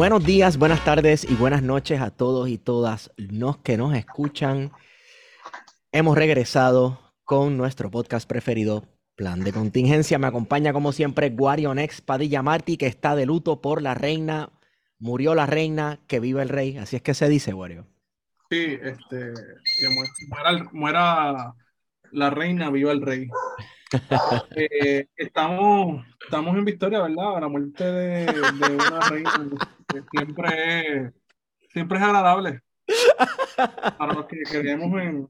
Buenos días, buenas tardes y buenas noches a todos y todas los que nos escuchan. Hemos regresado con nuestro podcast preferido, Plan de Contingencia. Me acompaña como siempre Guarionex Padilla Martí, que está de luto por la reina. Murió la reina, que vive el rey. Así es que se dice, Wario. Sí, este, muera, muera la reina, viva el rey. Eh, estamos, estamos en victoria, ¿verdad? La muerte de, de una reina que siempre es, siempre es agradable para los que creemos en,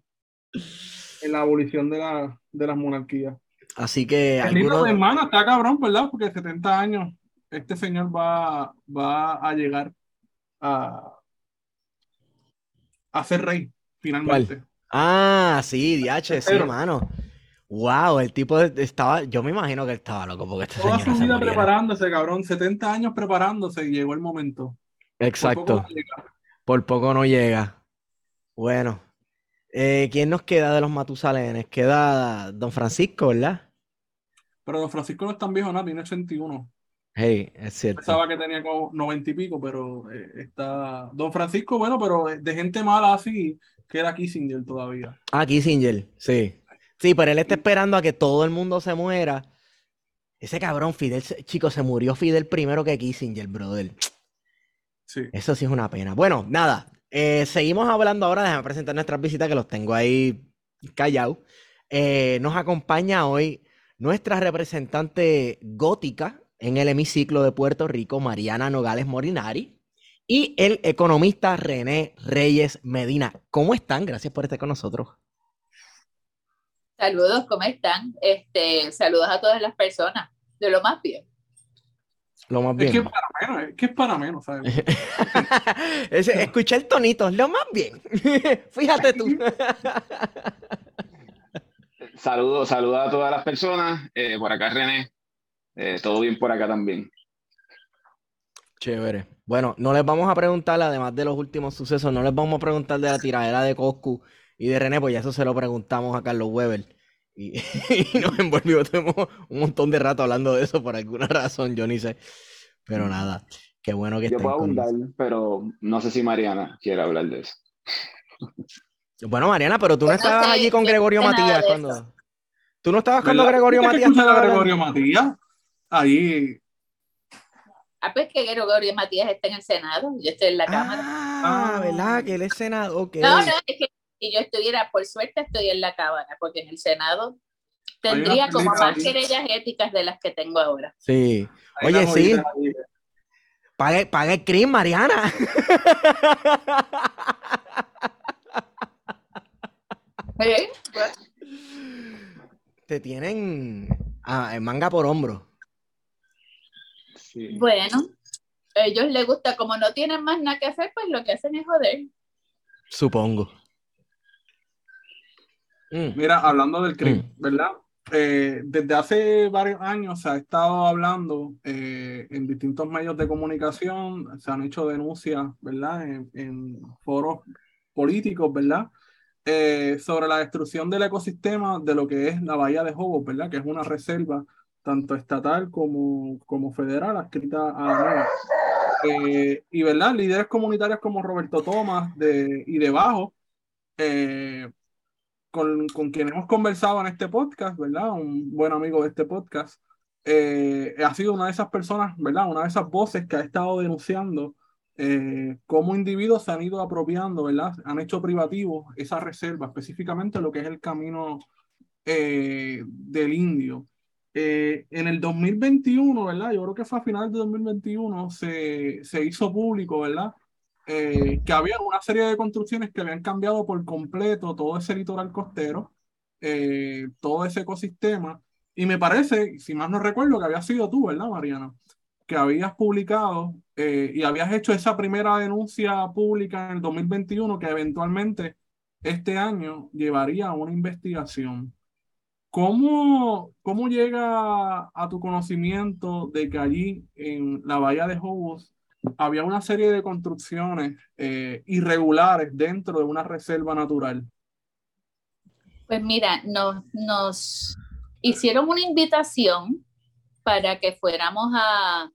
en la abolición de, la, de las monarquías. Así que. El libro de hermana está cabrón, ¿verdad? Porque 70 años este señor va, va a llegar a, a ser rey, finalmente. ¿Cuál? Ah, sí, DH, sí, hermano. Wow, el tipo estaba, yo me imagino que estaba loco porque este Toda su vida preparándose, cabrón, 70 años preparándose y llegó el momento. Exacto. Por poco no llega. Por poco no llega. Bueno, eh, ¿quién nos queda de los Matusalenes? Queda Don Francisco, ¿verdad? Pero Don Francisco no es tan viejo, nada, tiene 81. Hey, es cierto. Pensaba que tenía como 90 y pico, pero eh, está. Don Francisco, bueno, pero de gente mala así, que era Kissinger todavía. Ah, Kissinger, sí. Sí, pero él está esperando a que todo el mundo se muera. Ese cabrón Fidel, chico, se murió Fidel primero que Kissinger, brother. Sí. Eso sí es una pena. Bueno, nada. Eh, seguimos hablando ahora. Déjame presentar nuestras visitas que los tengo ahí callados. Eh, nos acompaña hoy nuestra representante gótica en el hemiciclo de Puerto Rico, Mariana Nogales Morinari, y el economista René Reyes Medina. ¿Cómo están? Gracias por estar con nosotros. Saludos, ¿cómo están? Este, saludos a todas las personas, de lo más bien. Lo más bien. Es que es para menos, es que es para menos, ¿sabes? Ese, escuché el tonito, lo más bien. Fíjate tú. saludos, saludos a todas las personas. Eh, por acá, René. Eh, todo bien por acá también. Chévere. Bueno, no les vamos a preguntar, además de los últimos sucesos, no les vamos a preguntar de la tiradera de Coscu y de René, pues ya eso se lo preguntamos a Carlos Weber. Y, y nos envolvió, tenemos un montón de rato hablando de eso por alguna razón, yo ni sé. Pero nada, qué bueno que Yo puedo abundar, pero no sé si Mariana quiere hablar de eso. Bueno, Mariana, pero tú no estabas sé, allí con Gregorio no Matías cuando. ¿Tú no estabas cuando ¿Verdad? Gregorio ¿Viste que Matías? estaba Gregorio Matías? Ahí. Ah, pues que Gregorio Matías está en el Senado, yo estoy en la Cámara. Ah, Ah. ¿verdad? Que él es senador. ok. No, no, es que si yo estuviera, por suerte estoy en la Cámara, porque en el Senado una tendría como más ahí. querellas éticas de las que tengo ahora. Sí. ahí Oye, sí. Pague, pague el crimen, Mariana. ¿Eh? Pues, Te tienen ah, en manga por hombro. Sí. Bueno, a ellos les gusta, como no tienen más nada que hacer, pues lo que hacen es joder. Supongo. Mm, Mira, hablando del crimen, Mm. ¿verdad? Eh, desde hace varios años se ha estado hablando eh, en distintos medios de comunicación, se han hecho denuncias, ¿verdad? En, en foros políticos, ¿verdad? Eh, sobre la destrucción del ecosistema de lo que es la Bahía de Jobos, ¿verdad? Que es una reserva tanto estatal como, como federal adscrita a la. Eh, y, ¿verdad? Líderes comunitarios como Roberto Tomás de, y de Bajo, eh, con, con quien hemos conversado en este podcast, ¿verdad? Un buen amigo de este podcast, eh, ha sido una de esas personas, ¿verdad? Una de esas voces que ha estado denunciando eh, cómo individuos se han ido apropiando, ¿verdad? Han hecho privativo esa reserva, específicamente lo que es el camino eh, del indio. En el 2021, ¿verdad? Yo creo que fue a finales de 2021, se, se hizo público, ¿verdad? Que había una serie de construcciones que habían cambiado por completo todo ese litoral costero, todo ese ecosistema. Y me parece, si más no recuerdo, que había sido tú, ¿verdad, Mariana? Que habías publicado eh, y habías hecho esa primera denuncia pública en el 2021 que eventualmente este año llevaría a una investigación. ¿Cómo, cómo llega a tu conocimiento de que allí en la bahía de Hobos había una serie de construcciones eh, irregulares dentro de una reserva natural? Pues mira, nos, hicieron una invitación para que fuéramos a,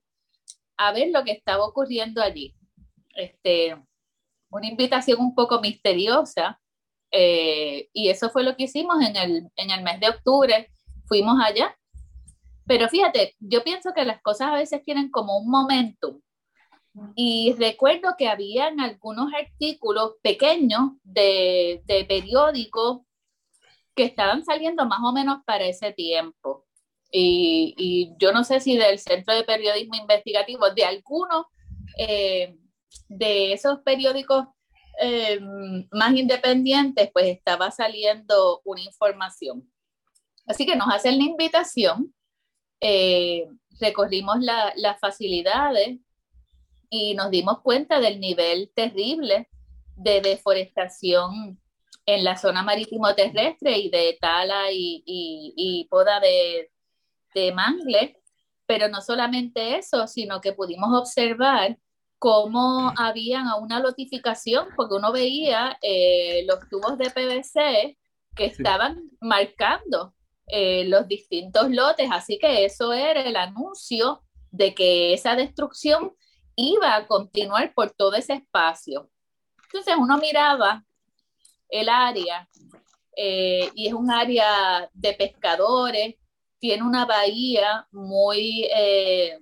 a ver lo que estaba ocurriendo allí. Este, una invitación un poco misteriosa, eh, y eso fue lo que hicimos en el, en el mes de octubre, fuimos allá. Pero fíjate, yo pienso que las cosas a veces tienen como un momentum. Y recuerdo que habían algunos artículos pequeños de, de periódicos que estaban saliendo más o menos para ese tiempo. Y, yo no sé si del Centro de Periodismo Investigativo, de alguno eh, de esos periódicos eh, más independientes, pues estaba saliendo una información. Así que nos hacen la invitación, eh, recorrimos las facilidades y nos dimos cuenta del nivel terrible de deforestación en la zona marítimo terrestre y de tala y, y poda de, de Mangle, pero no solamente eso, sino que pudimos observar cómo habían una notificación, porque uno veía eh, los tubos de PVC que estaban marcando eh, los distintos lotes, así que eso era el anuncio de que esa destrucción iba a continuar por todo ese espacio. Entonces uno miraba el área eh, y es un área de pescadores, tiene una bahía muy eh,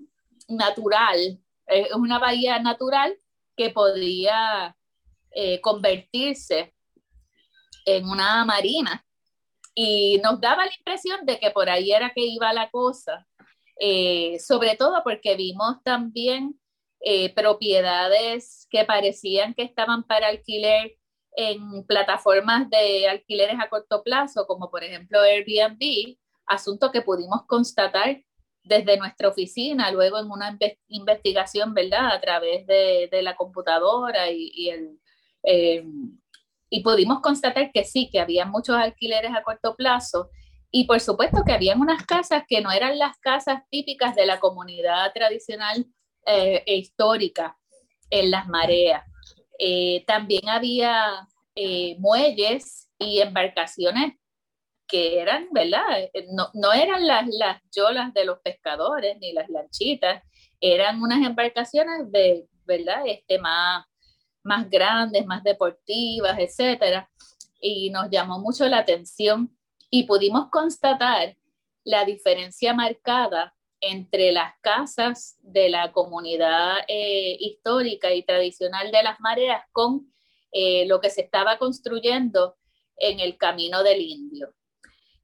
natural, es una bahía natural que podría eh, convertirse en una marina. Y nos daba la impresión de que por ahí era que iba la cosa, sobre todo porque vimos también propiedades que parecían que estaban para alquiler en plataformas de alquileres a corto plazo, como por ejemplo Airbnb, asunto que pudimos constatar desde nuestra oficina, luego en una investigación, ¿verdad? A través de, de la computadora y, y el... Eh, y pudimos constatar que sí, que había muchos alquileres a corto plazo y por supuesto que habían unas casas que no eran las casas típicas de la comunidad tradicional eh, e histórica en las mareas. Eh, también había muelles y embarcaciones que eran, ¿verdad? Eh, no, no eran las, las yolas de los pescadores ni las lanchitas, eran unas embarcaciones de, ¿verdad? Este, más, más grandes, más deportivas, etcétera. Y nos llamó mucho la atención y pudimos constatar la diferencia marcada entre las casas de la comunidad eh, histórica y tradicional de las mareas con eh, lo que se estaba construyendo en el camino del indio.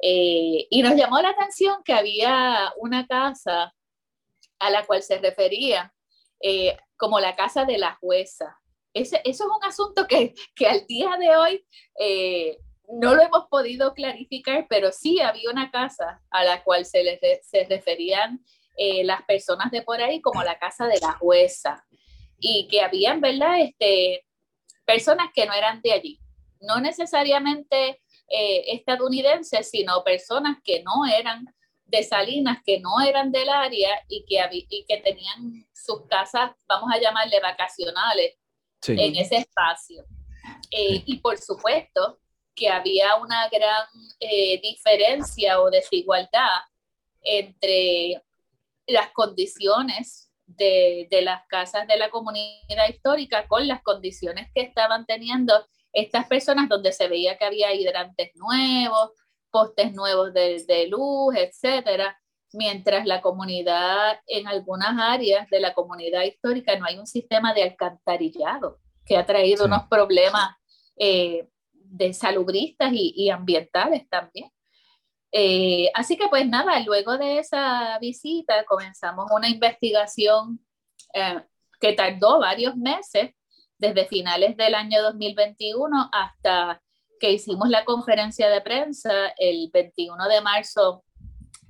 Eh, y nos llamó la atención que había una casa a la cual se refería como la casa de la jueza. Ese, eso es un asunto que, que al día de hoy no lo hemos podido clarificar, pero sí había una casa a la cual se, les, se referían las personas de por ahí como la casa de la jueza y que habían, ¿verdad? Este, personas que no eran de allí. No necesariamente eh, estadounidenses, sino personas que no eran de Salinas, que no eran del área y que, y que tenían sus casas, vamos a llamarle vacacionales, en ese espacio. Eh, y por supuesto que había una gran eh, diferencia o desigualdad entre las condiciones de, de, las casas de la comunidad histórica con las condiciones que estaban teniendo estas personas donde se veía que había hidrantes nuevos, postes nuevos de, luz, etcétera, mientras la comunidad, en algunas áreas de la comunidad histórica, no hay un sistema de alcantarillado que ha traído unos problemas eh, de salubristas y, ambientales también. Eh, así que pues nada, luego de esa visita comenzamos una investigación eh, que tardó varios meses, desde finales del año 2021 hasta que hicimos la conferencia de prensa el 21 de marzo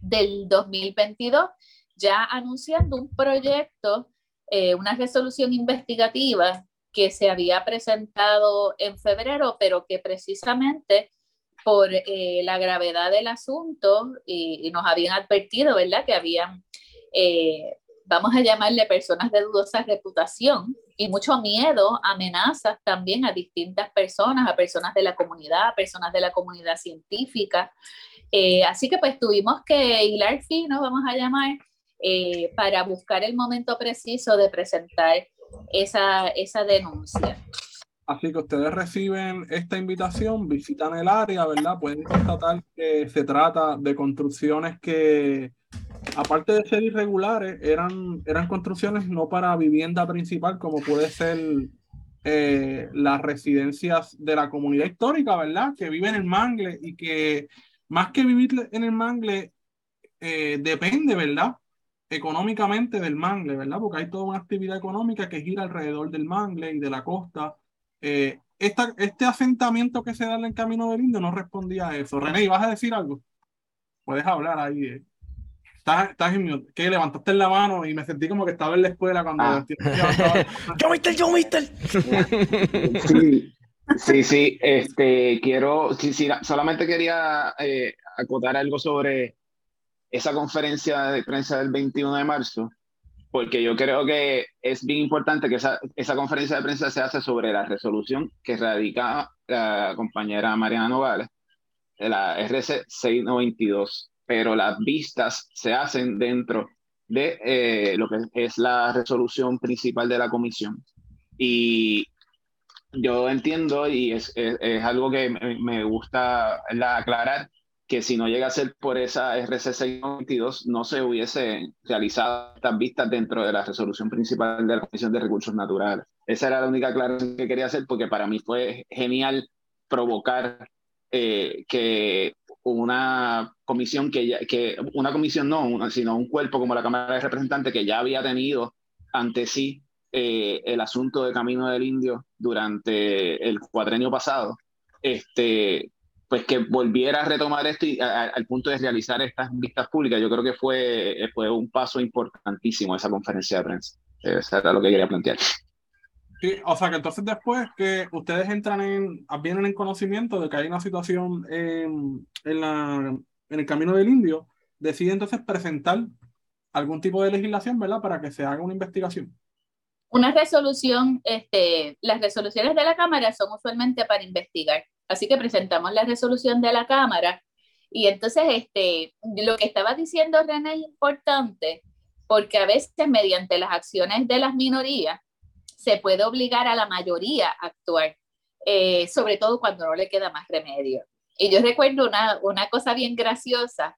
del 2022, ya anunciando un proyecto, eh, una resolución investigativa que se había presentado en febrero, pero que precisamente por eh, la gravedad del asunto y, nos habían advertido, ¿verdad?, que habían, eh, vamos a llamarle personas de dudosa reputación y mucho miedo, amenazas también a distintas personas, a personas de la comunidad, a personas de la comunidad científica. Eh, así que pues tuvimos que hilar fino, vamos a llamar, para buscar el momento preciso de presentar esa, esa denuncia. Así que ustedes reciben esta invitación, visitan el área, ¿verdad? Pueden constatar que se trata de construcciones que, aparte de ser irregulares, eran, eran construcciones no para vivienda principal, como puede ser eh, las residencias de la comunidad histórica, ¿verdad? Que viven en el Mangle y que más que vivir en el Mangle, eh, depende, ¿verdad? Económicamente del mangle, ¿verdad? Porque hay toda una actividad económica que gira alrededor del mangle y de la costa. Eh, este asentamiento que se da en el Camino del Indio no respondía a eso. René, ¿vas a decir algo? Puedes hablar ahí. Eh. Estás, estás en ¿Qué? Levantaste la mano y me sentí como que estaba en la escuela cuando... Ah. ¡Yo, mister! ¡Yo, mister! Sí, sí, sí. Este, quiero... Sí, sí, solamente quería eh, acotar algo sobre esa conferencia de prensa del 21 de marzo, porque yo creo que es bien importante que esa, esa conferencia de prensa se hace sobre la resolución que radica la compañera Mariana Nogales, de la RC 692, pero las vistas se hacen dentro de eh, lo que es la resolución principal de la comisión. Y yo entiendo, y es, es, algo que me, me gusta aclarar, que si no llega a ser por esa RC 692 no se hubiese realizado estas vistas dentro de la resolución principal de la Comisión de Recursos Naturales. Esa era la única aclaración que quería hacer porque para mí fue genial provocar eh, que una comisión que, ya, que una comisión no, sino un cuerpo como la Cámara de Representantes que ya había tenido ante sí eh, el asunto de Camino del Indio durante el cuatrenio pasado, este, pues que volviera a retomar esto y al punto de realizar estas vistas públicas, yo creo que fue, fue un paso importantísimo esa conferencia de prensa. Eso era lo que quería plantear. Sí, o sea que entonces después que ustedes entran en, vienen en conocimiento de que hay una situación en, en, la, en el camino del indio, deciden entonces presentar algún tipo de legislación, ¿verdad? Para que se haga una investigación. Una resolución, este, las resoluciones de la Cámara son usualmente para investigar. Así que presentamos la resolución de la Cámara y entonces este, lo que estaba diciendo René es importante porque a veces mediante las acciones de las minorías se puede obligar a la mayoría a actuar, eh, sobre todo cuando no le queda más remedio. Y yo recuerdo una, una cosa bien graciosa,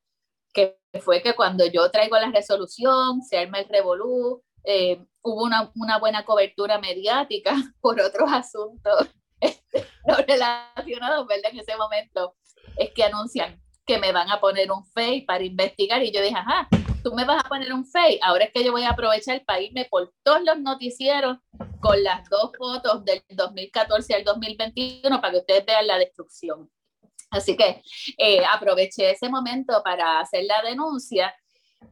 que fue que cuando yo traigo la resolución, se arma el revolú, eh, hubo una, una, buena cobertura mediática por otros asuntos no relacionados, ¿verdad? En ese momento es que anuncian que me van a poner un FEI para investigar y yo dije, ajá, tú me vas a poner un FEI, ahora es que yo voy a aprovechar para irme por todos los noticieros con las dos fotos del 2014 al 2021 para que ustedes vean la destrucción. Así que eh, aproveché ese momento para hacer la denuncia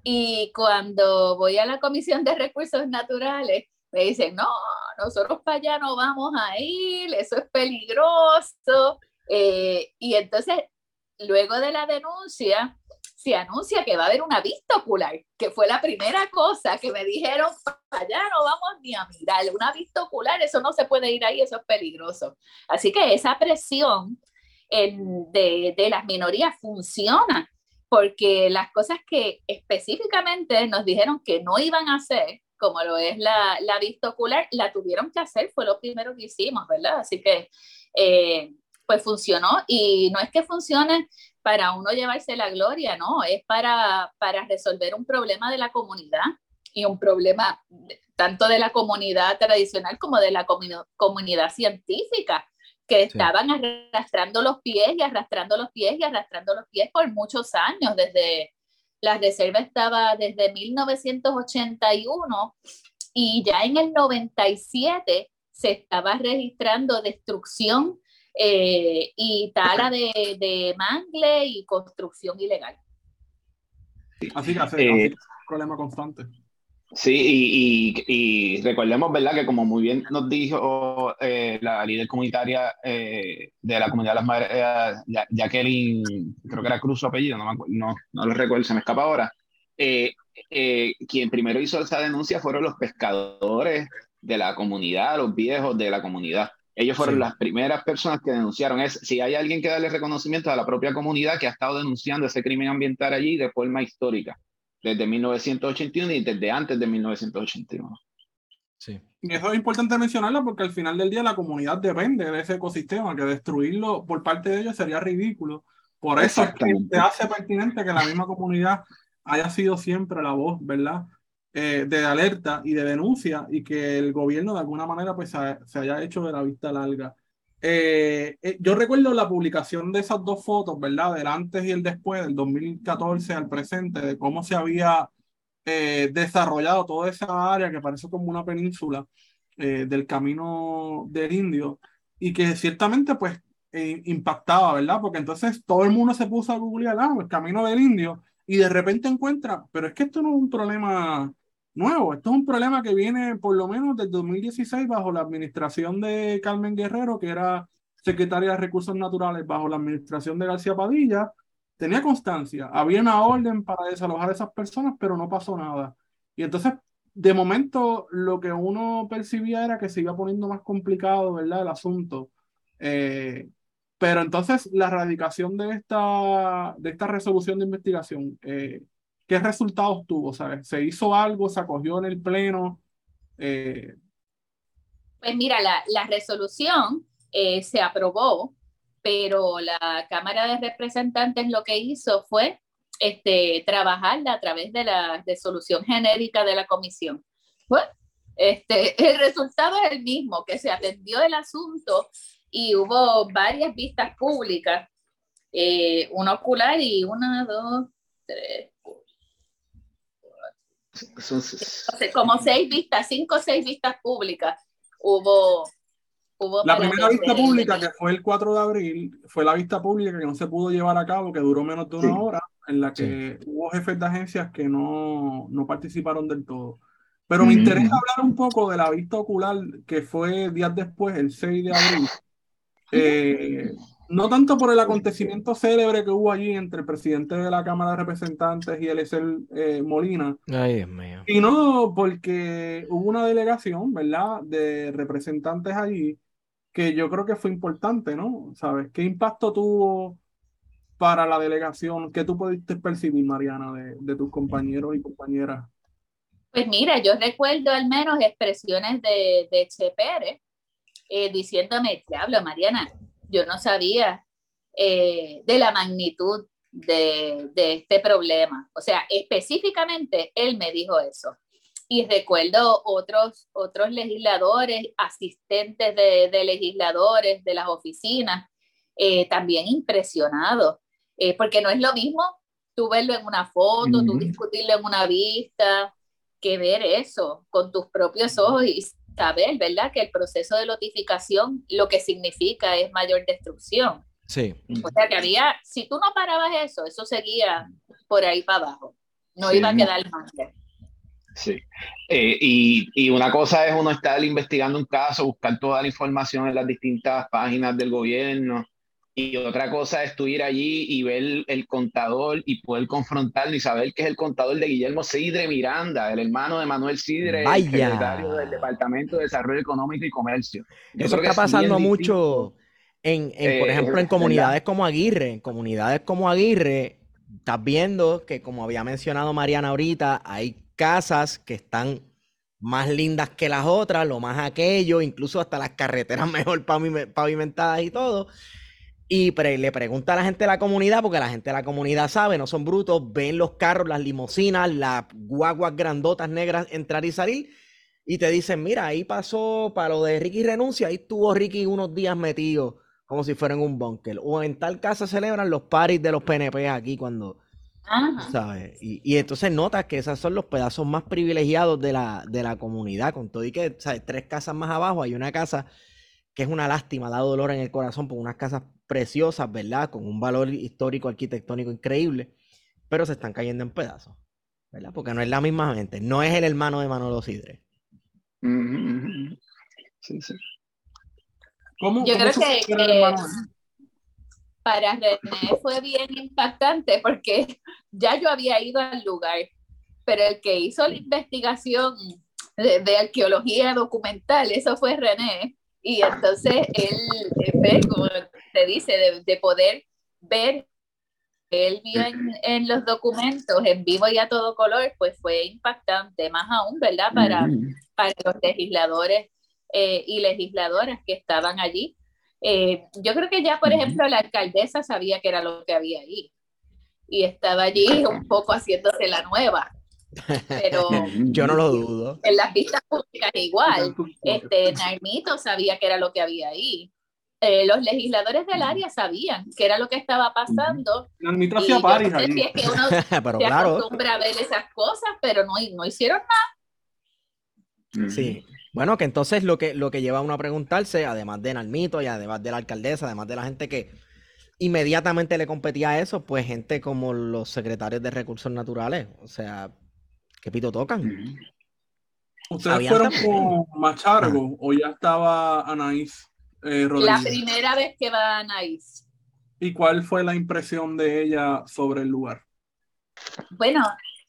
y cuando voy a la Comisión de Recursos Naturales, me dicen, no, nosotros para allá no vamos a ir, eso es peligroso. Eh, y entonces, luego de la denuncia, se anuncia que va a haber una vista ocular, que fue la primera cosa que me dijeron, para allá no vamos ni a mirar, una vista ocular, eso no se puede ir ahí, eso es peligroso. Así que esa presión de, de las minorías funciona, porque las cosas que específicamente nos dijeron que no iban a hacer, como lo es la, la vista ocular, la tuvieron que hacer, fue lo primero que hicimos, ¿verdad? Así que, eh, pues funcionó y no es que funcione para uno llevarse la gloria, no, es para, para resolver un problema de la comunidad y un problema tanto de la comunidad tradicional como de la comunidad científica, que estaban arrastrando los pies y arrastrando los pies y arrastrando los pies por muchos años, desde la reserva estaba desde 1981 y ya en el 97 se estaba registrando destrucción eh, y tala de, de, mangle y construcción ilegal. Así que hace, eh, un problema constante. Sí, y, y, recordemos, ¿verdad? Que como muy bien nos dijo eh, la líder comunitaria de la comunidad de las madres, Jacqueline, creo que era Cruz su apellido, no, no, no lo recuerdo, se me escapa ahora. quien primero hizo esa denuncia fueron los pescadores de la comunidad, los viejos de la comunidad. Ellos fueron las primeras personas que denunciaron. Es, si hay alguien que darle reconocimiento a la propia comunidad que ha estado denunciando ese crimen ambiental allí de forma histórica, desde 1981 y desde antes de 1981. Sí. Y eso es importante mencionarlo porque al final del día la comunidad depende de ese ecosistema, que destruirlo por parte de ellos sería ridículo. Por eso es que se hace pertinente que la misma comunidad haya sido siempre la voz, ¿verdad? Eh, de alerta y de denuncia y que el gobierno de alguna manera pues se, haya hecho de la vista larga. Eh, eh, yo recuerdo la publicación de esas dos fotos, ¿verdad? Del antes y el después, del 2014 al presente, de cómo se había desarrollado toda esa área que parece como una península del camino del indio y que ciertamente pues impactaba, ¿verdad? Porque entonces todo el mundo se puso a googlear ah, el camino del indio y de repente encuentra, pero es que esto no es un problema nuevo. Esto es un problema que viene por lo menos desde 2016 bajo la administración de Carmen Guerrero, que era secretaria de Recursos Naturales bajo la administración de García Padilla. Tenía constancia, había una orden para desalojar a esas personas, pero no pasó nada. Y entonces, de momento, lo que uno percibía era que se iba poniendo más complicado, ¿verdad? El asunto. Eh, pero entonces, la erradicación de esta, de esta resolución de investigación, eh, ¿Qué resultados tuvo? ¿Se hizo algo? ¿Se acogió en el Pleno? Eh, pues mira, la, la resolución eh, se aprobó, pero la Cámara de Representantes lo que hizo fue este, trabajarla a través de la resolución genérica de la comisión. Pues, este, el resultado es el mismo, que se atendió el asunto y hubo varias vistas públicas, eh, una ocular y una, dos, tres, como seis vistas, cinco o seis vistas públicas hubo. hubo la primera vista pública, que fue el 4 de abril, fue la vista pública que no se pudo llevar a cabo, que duró menos de una hora, en la que hubo jefes de agencias que no, no participaron del todo. Pero me interesa hablar un poco de la vista ocular que fue días después, el 6 de abril. Eh, no tanto por el acontecimiento célebre que hubo allí entre el presidente de la Cámara de Representantes y el eh, Molina, Ay, mío. sino porque hubo una delegación, ¿verdad?, de representantes allí que yo creo que fue importante, ¿no? ¿Sabes? ¿Qué impacto tuvo para la delegación? ¿Qué tú pudiste percibir, Mariana, de, tus compañeros y compañeras? Pues mira, yo recuerdo al menos expresiones de, de Che Pérez eh, diciéndome, te hablo, Mariana, yo no sabía eh, de la magnitud de, este problema. O sea, específicamente él me dijo eso. Y recuerdo otros, otros legisladores, asistentes de, legisladores de las oficinas, eh, también impresionados, eh, porque no es lo mismo tú verlo en una foto, tú discutirlo en una vista, que ver eso con tus propios ojos y saber, ¿verdad? Que el proceso de notificación lo que significa es mayor destrucción. Sí. O sea que había, si tú no parabas eso, eso seguía por ahí para abajo. No iba a quedar más. Sí. Eh, y, y, una cosa es uno estar investigando un caso, buscar toda la información en las distintas páginas del gobierno, y otra cosa es tú ir allí y ver el contador y poder confrontarlo y saber que es el contador de Guillermo Sidre Miranda, el hermano de Manuel Sidre, el secretario del Departamento de Desarrollo Económico y Comercio. Eso está pasando mucho en, por eh, ejemplo, en comunidades como Aguirre. En comunidades como Aguirre, estás viendo que, como había mencionado Mariana ahorita, hay casas que están más lindas que las otras, lo más aquello, incluso hasta las carreteras mejor pavimentadas y todo Y le pregunta a la gente de la comunidad, porque la gente de la comunidad sabe, no son brutos, ven los carros, las limusinas, las guaguas grandotas negras entrar y salir, y te dicen, mira, ahí pasó para lo de Ricky renuncia, ahí estuvo Ricky unos días metido, como si fuera en un búnker. O en tal casa celebran los paris de los PNP aquí cuando... ¿sabes? Y, entonces notas que esos son los pedazos más privilegiados de la, de la comunidad, con todo y que, ¿sabes? Tres casas más abajo hay una casa que es una lástima, da dolor en el corazón por unas casas preciosas, ¿verdad? Con un valor histórico, arquitectónico increíble, pero se están cayendo en pedazos, ¿verdad? Porque no es la misma gente, no es el hermano de Manolo Sidre. Sí, sí. Yo creo que, para René fue bien impactante porque ya yo había ido al lugar, pero el que hizo la investigación de, de arqueología documental, eso fue René, y entonces él, como te dice, de, poder ver, él vio en, los documentos en vivo y a todo color, pues fue impactante, más aún, ¿verdad? Para, para los legisladores eh, y legisladoras que estaban allí. Eh, yo creo que ya, por ejemplo, la alcaldesa sabía que era lo que había ahí y estaba allí un poco haciéndose la nueva. Pero yo no lo dudo. En las vistas públicas igual. Este, Narmito sabía que era lo que había ahí. Eh, los legisladores del área sabían que era lo que estaba pasando. Narmito hacía paris no sé si es que uno pero se claro. acostumbra a ver esas cosas, pero no, no hicieron nada. Sí. Bueno, que entonces lo que, lo que lleva a uno a preguntarse, además de Narmito y además de la alcaldesa, además de la gente que inmediatamente le competía a eso, pues gente como los secretarios de recursos naturales. O sea, ¿Qué pito tocan? ¿Ustedes fueron con Machargo o ya estaba Anaís eh, La primera vez que va Anaís. ¿Y cuál fue la impresión de ella sobre el lugar? Bueno,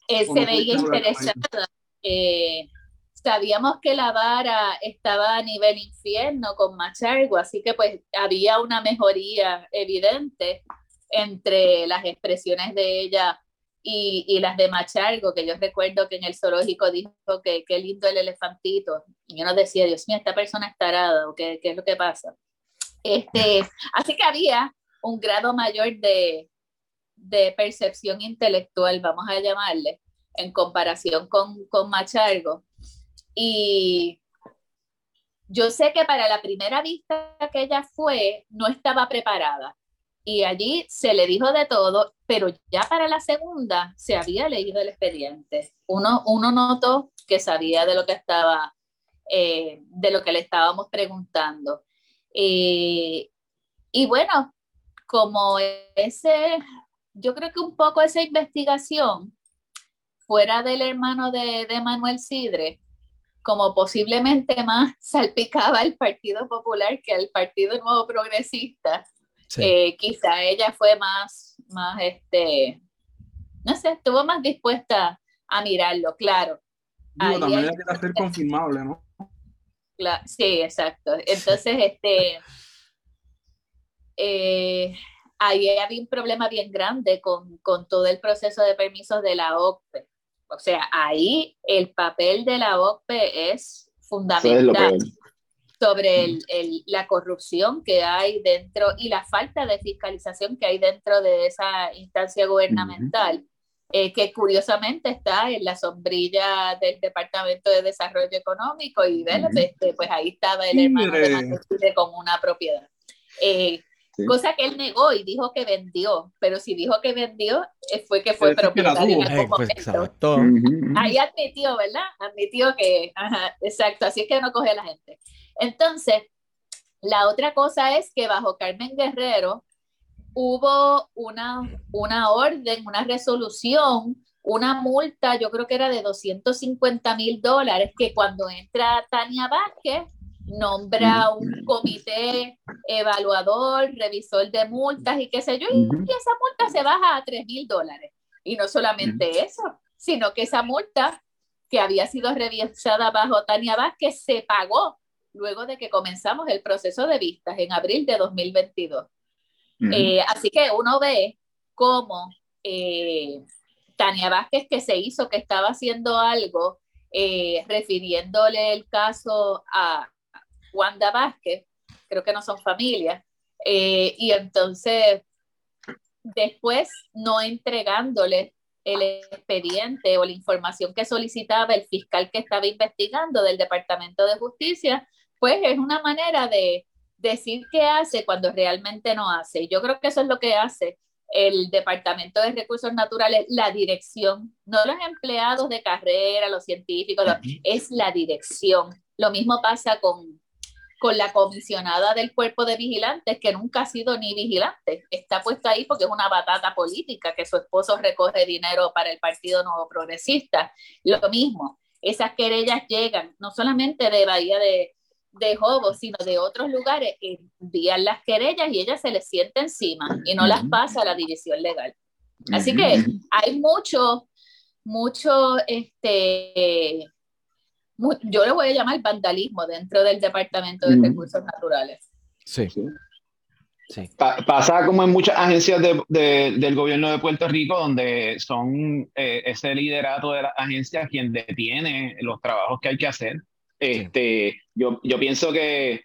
eh, se veía interesada. Eh, sabíamos que la vara estaba a nivel infierno con Machargo, así que pues había una mejoría evidente entre las expresiones de ella y, las de Machargo, que yo recuerdo que en el zoológico dijo que qué lindo el elefantito. Y yo nos decía, Dios mío, esta persona está tarada, o qué, qué es lo que pasa. Este, así que había un grado mayor de, de percepción intelectual, vamos a llamarle, en comparación con, con Machargo. Y yo sé que para la primera vista que ella fue, no estaba preparada y allí se le dijo de todo, pero ya para la segunda se había leído el expediente. Uno, uno notó que sabía de lo que estaba, eh, de lo que le estábamos preguntando. Eh, y bueno, como ese, yo creo que un poco esa investigación fuera del hermano de, de Manuel Sidre, como posiblemente más salpicaba al Partido Popular que al Partido Nuevo Progresista, eh, quizá ella fue más, más, este, no sé, estuvo más dispuesta a mirarlo, claro. Digo, también hay que ser confirmable, ¿no? sí, exacto. Entonces, este, eh, ahí había un problema bien grande con, con, todo el proceso de permisos de la OCPE. O sea, ahí el papel de la OCPE es fundamental sobre el, la corrupción que hay dentro y la falta de fiscalización que hay dentro de esa instancia gubernamental, eh, que curiosamente está en la sombrilla del Departamento de Desarrollo Económico y este, pues ahí estaba el hermano de con una propiedad. Eh, cosa que él negó y dijo que vendió, pero si dijo que vendió, eh, fue que fue propietario en algún pues, momento. Ahí admitió, ¿verdad? Admitió que, exacto, así es que no coge a la gente. Entonces, la otra cosa es que bajo Carmen Guerrero hubo una, una orden, una resolución, una multa, yo creo que era de 250 mil dólares, que cuando entra Tania Vázquez, nombra un comité evaluador, revisor de multas y qué sé yo, y, esa multa se baja a 3 mil dólares. Y no solamente eso, sino que esa multa que había sido revisada bajo Tania Vázquez se pagó luego de que comenzamos el proceso de vistas en abril de 2022. Eh, así que uno ve cómo eh, Tania Vázquez que se hizo que estaba haciendo algo eh, refiriéndole el caso a Wanda Vázquez, creo que no son familias, Eh, y entonces, después no entregándole el expediente o la información que solicitaba el fiscal que estaba investigando del Departamento de Justicia, pues es una manera de decir qué hace cuando realmente no hace. Yo creo que eso es lo que hace el Departamento de Recursos Naturales, la dirección, no los empleados de carrera, los científicos, es la dirección. Lo mismo pasa con, con la comisionada del cuerpo de vigilantes, que nunca ha sido ni vigilante. Está puesta ahí porque es una batata política, que su esposo recoge dinero para el Partido Nuevo Progresista. Lo mismo, esas querellas llegan no solamente de Bahía de, de Jobo, sino de otros lugares, envían las querellas y ella se les siente encima y no las pasa a la división legal. Así que hay mucho, mucho, este, yo le voy a llamar vandalismo dentro del Departamento de Recursos Naturales. Sí. Sí. pasa como en muchas agencias de, del gobierno de Puerto Rico, donde son eh, ese liderato de las agencias quien detiene los trabajos que hay que hacer este, yo, yo pienso que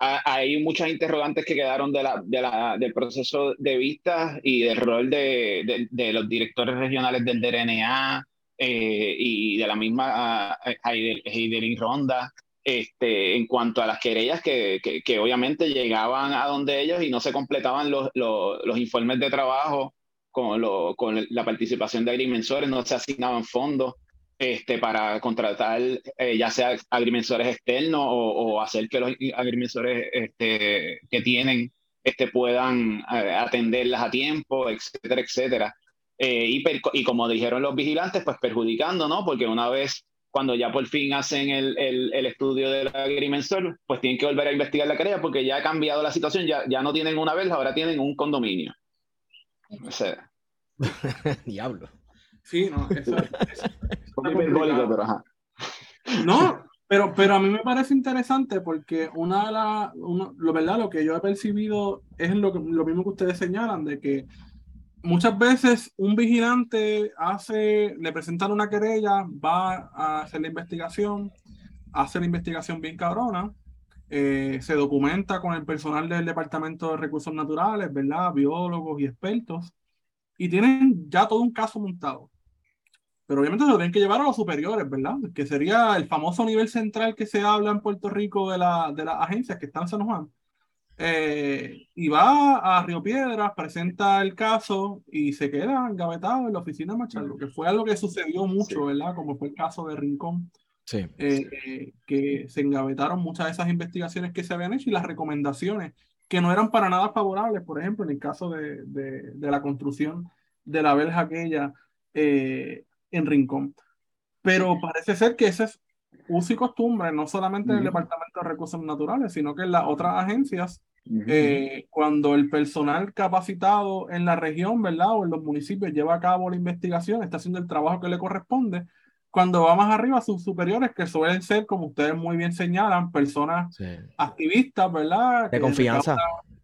hay muchas interrogantes que quedaron de la, de la, del proceso de vistas y del rol de, de, los directores regionales del DRNA eh, y de la misma Heidelin Ronda este, en cuanto a las querellas que, que, que, obviamente llegaban a donde ellos y no se completaban los, los, los informes de trabajo con, lo, con la participación de agrimensores, no se asignaban fondos este, para contratar eh, ya sea agrimensores externos o, hacer que los agrimensores este, que tienen este, puedan eh, atenderlas a tiempo, etcétera, etcétera. Eh, y, y, como dijeron los vigilantes, pues perjudicando, ¿no? Porque una vez, cuando ya por fin hacen el, el, el estudio del agrimensor, pues tienen que volver a investigar la querella porque ya ha cambiado la situación, ya, ya no tienen una vez, ahora tienen un condominio. O sea. Diablo. Sí, no, eso, es No, pero, pero a mí me parece interesante porque una de las, lo verdad, lo que yo he percibido es lo, que, lo mismo que ustedes señalan, de que muchas veces un vigilante hace, le presentan una querella, va a hacer la investigación, hace la investigación bien cabrona, eh, se documenta con el personal del Departamento de Recursos Naturales, ¿verdad? Biólogos y expertos, y tienen ya todo un caso montado pero obviamente se lo tienen que llevar a los superiores, ¿verdad? Que sería el famoso nivel central que se habla en Puerto Rico de, la, de las agencias que están en San Juan. Eh, y va a Río Piedras, presenta el caso y se queda engavetado en la oficina de Macharlo, que fue algo que sucedió mucho, ¿verdad? Como fue el caso de Rincón. Sí. Eh, que se engavetaron muchas de esas investigaciones que se habían hecho y las recomendaciones que no eran para nada favorables, por ejemplo, en el caso de, de, de la construcción de la verja aquella eh, en Rincón. Pero parece ser que ese es uso y costumbre, no solamente en el Departamento de Recursos Naturales, sino que en las otras agencias, eh, cuando el personal capacitado en la región, ¿verdad? O en los municipios lleva a cabo la investigación, está haciendo el trabajo que le corresponde, cuando va más arriba, sus superiores, que suelen ser, como ustedes muy bien señalan, personas activistas, ¿verdad? De confianza.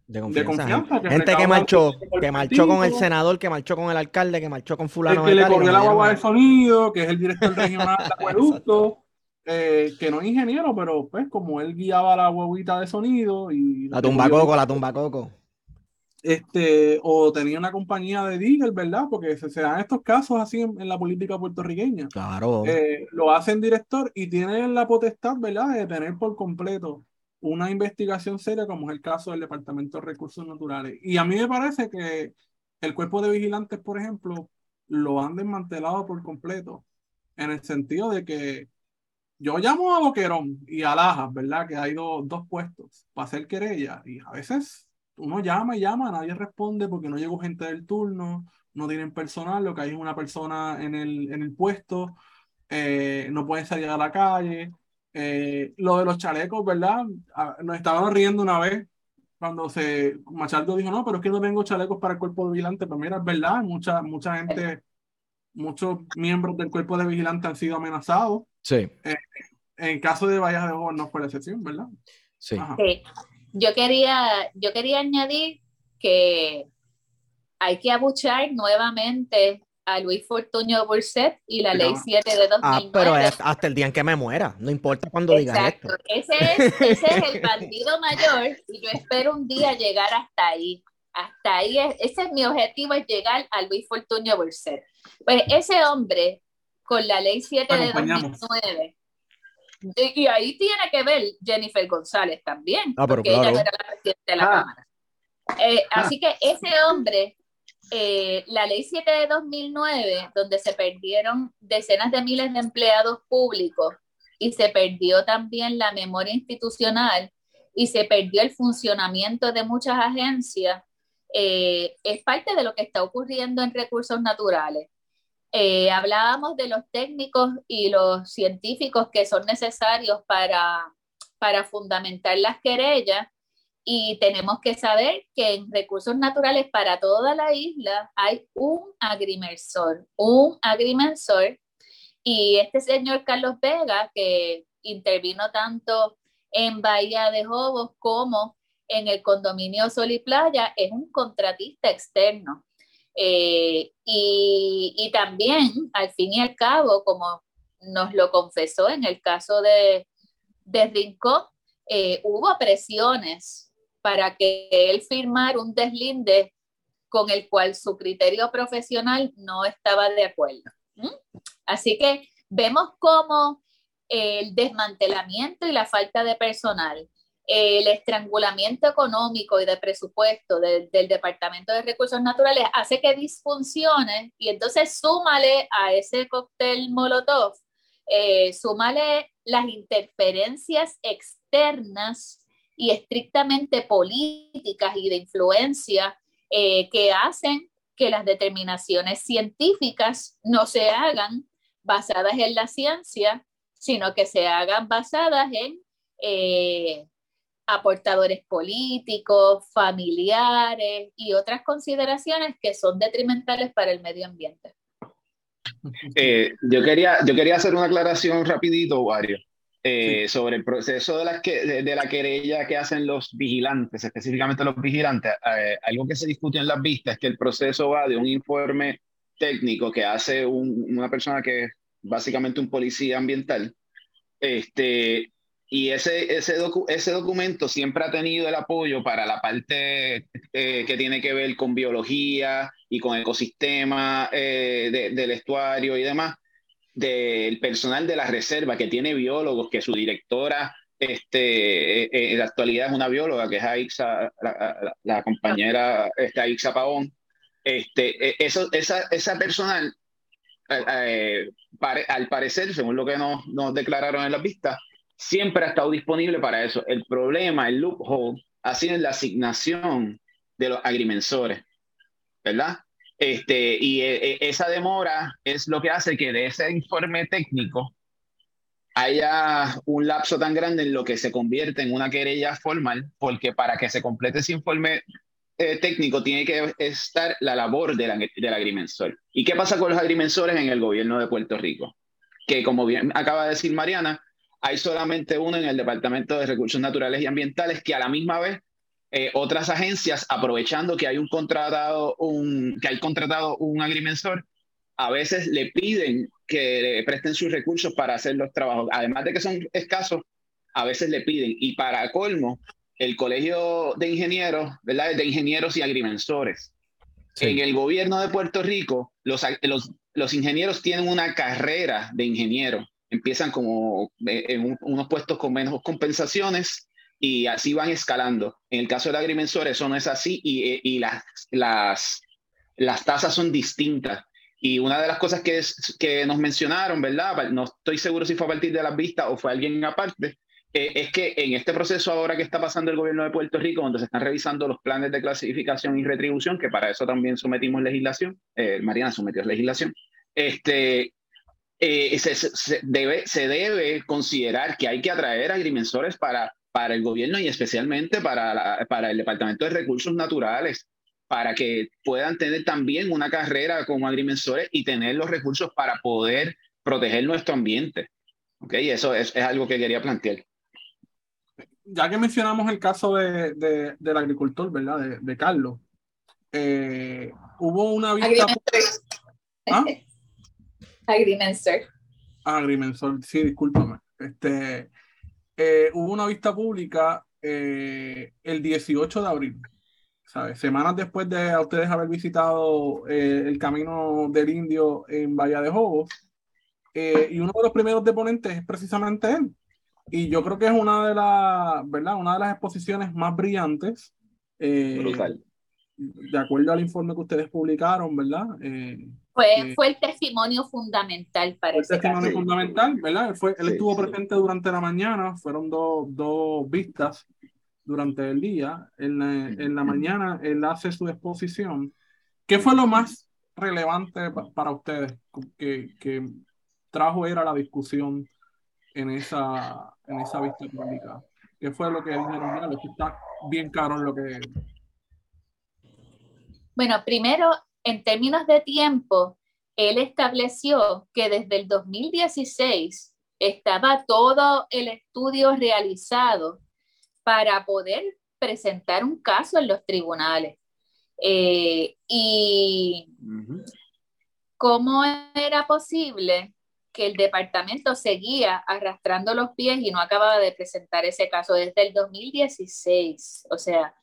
De confianza. gente que marchó, que marchó con el senador, que marchó con el alcalde, que marchó con fulano. que le corrió la guagua de sonido, que es el director regional de acueducto, eh, que no es ingeniero, pero pues como él guiaba la huevita de sonido y... La tumba coco, la tumba coco. Este, o tenía una compañía de Digger, ¿verdad? Porque se, dan estos casos así en, la política puertorriqueña. Claro. Eh, lo hacen director y tienen la potestad, ¿verdad? De tener por completo una investigación seria como es el caso del Departamento de Recursos Naturales. Y a mí me parece que el cuerpo de vigilantes, por ejemplo, lo han desmantelado por completo, en el sentido de que yo llamo a Boquerón y a Lajas, ¿verdad? Que hay dos puestos para hacer querella y a veces uno llama y llama, nadie responde porque no llegó gente del turno, no tienen personal, lo que hay es una persona en el, en el puesto, eh, no pueden salir a la calle. Eh, lo de los chalecos, ¿verdad? Ah, nos estaban riendo una vez cuando se Machardo dijo, no, pero es que no tengo chalecos para el cuerpo de vigilante. Pero mira, es verdad, mucha, mucha gente, muchos miembros del cuerpo de vigilante han sido amenazados. Sí. Eh, en caso de Vallas de Ojo no fue la excepción, ¿verdad? Sí. Yo quería, yo quería añadir que hay que abuchar nuevamente a Luis Fortuño Burset y la ley 7 de 2009. Ah, pero es hasta el día en que me muera, no importa cuando digas esto. Ese es, ese es el bandido mayor y yo espero un día llegar hasta ahí. Hasta ahí, es, ese es mi objetivo, es llegar a Luis Fortuño Burset. Pues ese hombre, con la ley 7 de 2009, y, ahí tiene que ver Jennifer González también, ah, porque ella era la presidenta de la ah. Cámara. Eh, ah. Así que ese hombre, eh, la ley 7 de 2009, donde se perdieron decenas de miles de empleados públicos y se perdió también la memoria institucional y se perdió el funcionamiento de muchas agencias, eh, es parte de lo que está ocurriendo en recursos naturales. Eh, hablábamos de los técnicos y los científicos que son necesarios para, para fundamentar las querellas y tenemos que saber que en recursos naturales para toda la isla hay un agrimensor, un agrimensor y este señor Carlos Vega que intervino tanto en Bahía de Jobos como en el condominio Sol y Playa es un contratista externo. Eh, y, también, al fin y al cabo, como nos lo confesó en el caso de, de Rincón, eh, hubo presiones para que él firmara un deslinde con el cual su criterio profesional no estaba de acuerdo. Así que vemos cómo el desmantelamiento y la falta de personal el estrangulamiento económico y de presupuesto del Departamento de Recursos Naturales hace que disfuncione y entonces súmale a ese cóctel Molotov, eh, súmale las interferencias externas y estrictamente políticas y de influencia eh, que hacen que las determinaciones científicas no se hagan basadas en la ciencia, sino que se hagan basadas en eh, aportadores políticos, familiares y otras consideraciones que son detrimentales para el medio ambiente. Eh, yo, quería, yo quería hacer una aclaración rapidito, Wario, eh, sobre el proceso de la, de, la querella que hacen los vigilantes, específicamente los vigilantes. Eh, algo que se discute en las vistas es que el proceso va de un informe técnico que hace una persona que es básicamente un policía ambiental, este, y ese, ese, ese documento siempre ha tenido el apoyo para la parte eh, que tiene que ver con biología y con ecosistema del estuario y demás, del personal de la reserva que tiene biólogos, que su directora este, eh, en la actualidad es una bióloga, que es Aixa, la, compañera este, Aixa Pavón. Este, eso, esa, esa personal, al parecer, según lo que nos, nos declararon en la pista, siempre ha estado disponible para eso. El problema, el loophole, ha sido en la asignación de los agrimensores, ¿verdad? Este, y e, e, esa demora es lo que hace que de ese informe técnico haya un lapso tan grande en lo que se convierte en una querella formal, porque para que se complete ese informe eh, técnico tiene que estar la labor del, del agrimensor. ¿Y qué pasa con los agrimensores en el gobierno de Puerto Rico? Que como bien acaba de decir Mariana, hay solamente uno en el Departamento de Recursos Naturales y Ambientales que a la misma vez eh, otras agencias, aprovechando que hay un contratado, un, que hay contratado un agrimensor, a veces le piden que le presten sus recursos para hacer los trabajos. Además de que son escasos, a veces le piden. Y para colmo, el Colegio de Ingenieros, ¿verdad? De Ingenieros y Agrimensores. En el gobierno de Puerto Rico, los, los, los ingenieros tienen una carrera de ingeniero empiezan como eh, en unos puestos con menos compensaciones y así van escalando. En el caso del agrimensor eso no es así y, eh, y las, las, las tasas son distintas. Y una de las cosas que, que nos mencionaron, ¿verdad? No estoy seguro si fue a partir de las vistas o fue alguien aparte, eh, es que en este proceso ahora que está pasando el gobierno de Puerto Rico, donde se están revisando los planes de clasificación y retribución, que para eso también sometimos legislación, Mariana sometió legislación, este, eh, se, debe, se debe considerar que hay que atraer agrimensores para, para el gobierno y especialmente para, para el Departamento de Recursos Naturales, para que puedan tener también una carrera como agrimensores y tener los recursos para poder proteger nuestro ambiente. ¿Okay? Eso es, es algo que quería plantear. Ya que mencionamos el caso de, de, del agricultor, ¿verdad? De, de Carlos, eh, hubo una vista... ¿Ah? Agrimensor. Agrimensor, sí, discúlpame. Este, eh, hubo una vista pública eh, el 18 de abril, ¿sabes? Semanas después de ustedes haber visitado eh, el Camino del Indio en Bahía de Jobos. y uno de los primeros deponentes es precisamente él. Y yo creo que es una de las, ¿verdad? Una de las exposiciones más brillantes. Brutal. De acuerdo al informe que ustedes publicaron, ¿verdad? Fue, fue el testimonio fundamental para el testimonio fundamental, ¿verdad? Él, fue, él estuvo presente durante la mañana, fueron dos, dos vistas durante el día. En la, en la, mañana él hace su exposición. ¿Qué fue lo más relevante para ustedes que, que trajo era la discusión en esa, en esa vista pública? ¿Qué fue lo que dijeron? está bien caro lo que... Bueno, primero en términos de tiempo, él estableció que desde el 2016 estaba todo el estudio realizado para poder presentar un caso en los tribunales. Eh, y cómo era posible que el departamento seguía arrastrando los pies y no acababa de presentar ese caso desde el 2016. O sea,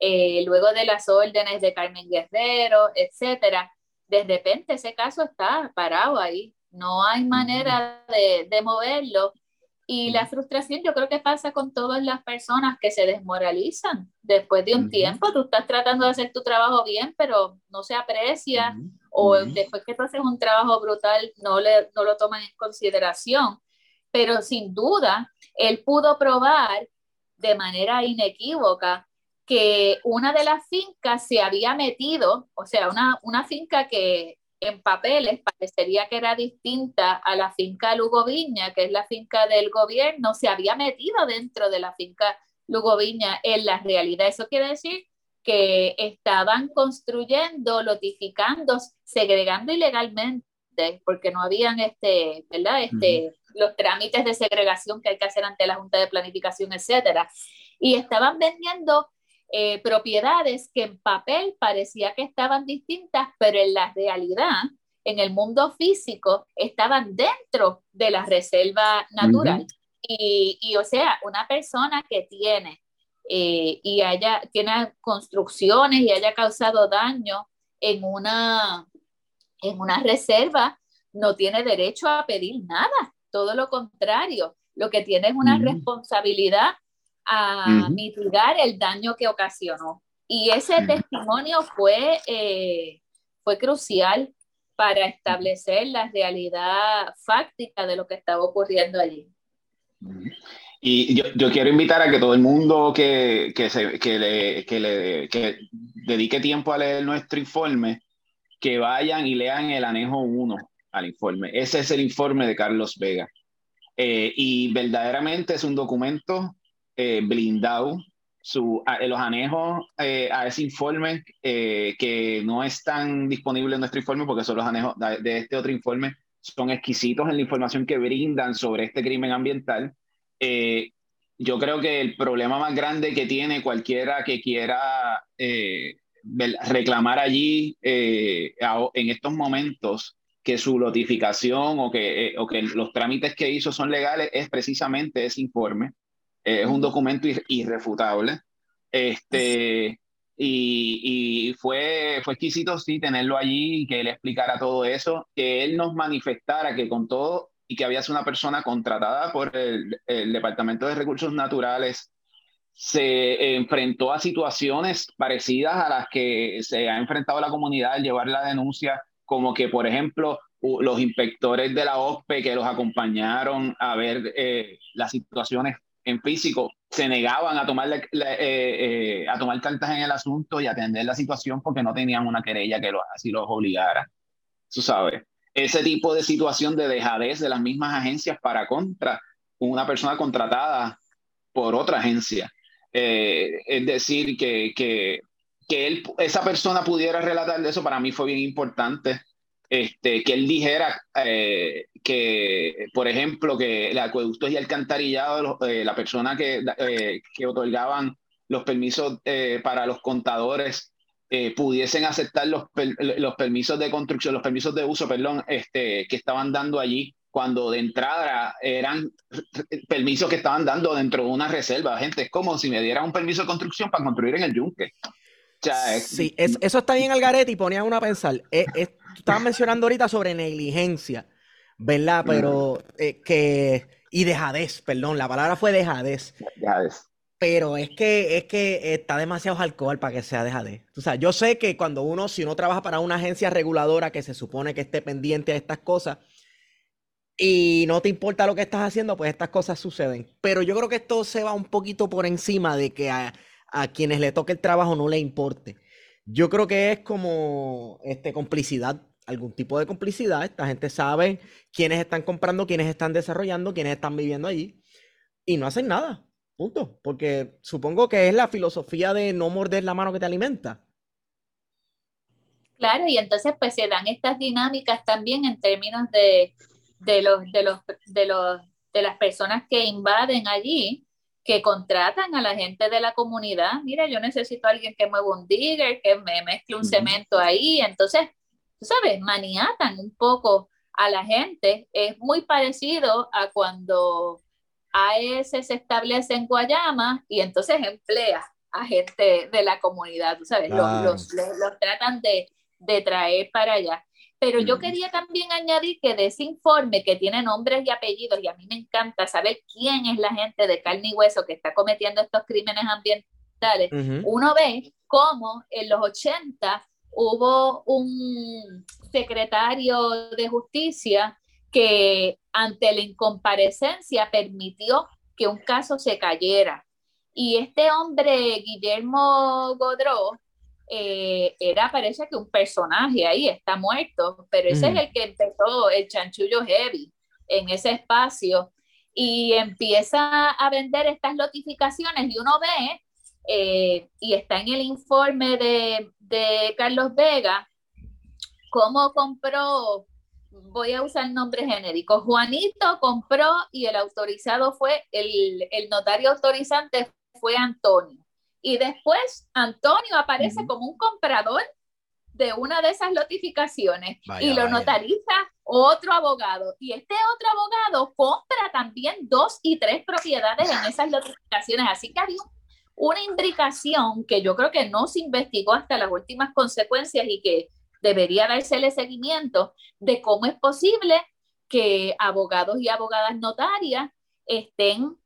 eh, luego de las órdenes de Carmen Guerrero, etcétera, de repente ese caso está parado ahí, no hay manera de, de moverlo. Y la frustración yo creo que pasa con todas las personas que se desmoralizan. Después de un tiempo, tú estás tratando de hacer tu trabajo bien, pero no se aprecia, o después que tú haces un trabajo brutal, no, le, no lo toman en consideración. Pero sin duda, él pudo probar de manera inequívoca que una de las fincas se había metido, o sea, una, una finca que en papeles parecería que era distinta a la finca Lugo Viña, que es la finca del gobierno, se había metido dentro de la finca Lugo Viña en la realidad. Eso quiere decir que estaban construyendo, lotificando, segregando ilegalmente, porque no habían este, ¿verdad? Este, los trámites de segregación que hay que hacer ante la Junta de Planificación, etcétera. Y estaban vendiendo eh, propiedades que en papel parecía que estaban distintas, pero en la realidad, en el mundo físico, estaban dentro de la reserva natural. y, y, o sea, una persona que tiene eh, y haya, tiene construcciones y haya causado daño en una, en una reserva, no tiene derecho a pedir nada, todo lo contrario, lo que tiene es una responsabilidad a mitigar el daño que ocasionó. Y ese testimonio fue, eh, fue crucial para establecer la realidad fáctica de lo que estaba ocurriendo allí. Y yo, yo, quiero invitar a que todo el mundo que, que, se, que, le, que, le, que dedique tiempo a leer nuestro informe, que vayan y lean el anejo 1 al informe. Ese es el informe de Carlos Vega. Eh, y verdaderamente es un documento eh, blindado su, los anejos eh, a ese informe eh, que no están disponibles en nuestro informe porque son los anejos de, este otro informe, son exquisitos en la información que brindan sobre este crimen ambiental. yo creo que el problema más grande que tiene cualquiera que quiera reclamar allí en estos momentos que su notificación o que, o que los trámites que hizo son legales es precisamente ese informe es un documento irrefutable. Este, y, y, fue, fue exquisito, sí, tenerlo allí y que él explicara todo eso, que él nos manifestara que con todo y que había sido una persona contratada por el, el Departamento de Recursos Naturales, se enfrentó a situaciones parecidas a las que se ha enfrentado la comunidad al llevar la denuncia, como que, por ejemplo, los inspectores de la OSPE que los acompañaron a ver eh, las situaciones en físico se negaban a tomar, eh, eh, a tomar cartas en el asunto y atender la situación porque no tenían una querella que así los obligara. Tú sabes, ese tipo de situación de dejadez de las mismas agencias para contra una persona contratada por otra agencia. Eh, es decir, que, que, que esa persona pudiera relatar de eso para mí fue bien importante este, que él dijera eh, que, por ejemplo, que el acueducto y alcantarillado, eh, la persona que, eh, que, otorgaban los permisos para los contadores, eh, pudiesen aceptar los, los permisos de construcción, los permisos de uso, perdón, este, que estaban dando allí, cuando de entrada eran permisos que estaban dando dentro de una reserva. Gente, es como si me dieran un permiso de construcción para construir en el yunque. sí, eso está bien al garete y ponía uno a pensar. Eh, estabas mencionando ahorita sobre negligencia, ¿verdad? Pero eh, que... Y dejadez, perdón, la palabra fue dejadez. Dejadez. Pero es que, es que está demasiado alcohol para que sea dejadez. O sea, yo sé que cuando uno, si uno trabaja para una agencia reguladora que se supone que esté pendiente de estas cosas y no te importa lo que estás haciendo, pues estas cosas suceden. Pero yo creo que esto se va un poquito por encima de que a, a quienes le toque el trabajo no le importe. Yo creo que es como este, complicidad, algún tipo de complicidad. Esta gente sabe quiénes están comprando, quiénes están desarrollando, quiénes están viviendo allí y no hacen nada. Punto. Porque supongo que es la filosofía de no morder la mano que te alimenta. Claro, y entonces pues se dan estas dinámicas también en términos de, de los, de los, de los, de las personas que invaden allí, que contratan a la gente de la comunidad. Mira, yo necesito a alguien que mueva un digger, que me mezcle un cemento ahí. Entonces, tú sabes, maniatan un poco a la gente. Es muy parecido a cuando AES se establece en Guayama y entonces emplea a gente de la comunidad, tú sabes, los, los, tratan de, de, traer para allá. Pero yo quería también añadir que de ese informe que tiene nombres y apellidos, y a mí me encanta saber quién es la gente de carne y hueso que está cometiendo estos crímenes ambientales, uno ve cómo en los 80 hubo un secretario de justicia que ante la incomparecencia permitió que un caso se cayera. Y este hombre, Guillermo Godró, eh, era, parece que un personaje ahí, está muerto, pero ese es el que empezó el chanchullo heavy en ese espacio y empieza a vender estas notificaciones y uno ve, eh, y está en el informe de, de Carlos Vega, cómo compró voy a usar nombre genérico. Juanito compró y el autorizado fue, el, el notario autorizante fue Antonio. Y después Antonio aparece como un comprador de una de esas notificaciones y lo notariza otro abogado. Y este otro abogado compra también dos y tres propiedades en esas notificaciones. Así que había una imbricación que yo creo que no se investigó hasta las últimas consecuencias y que debería dársele seguimiento de cómo es posible que abogados y abogadas notarias estén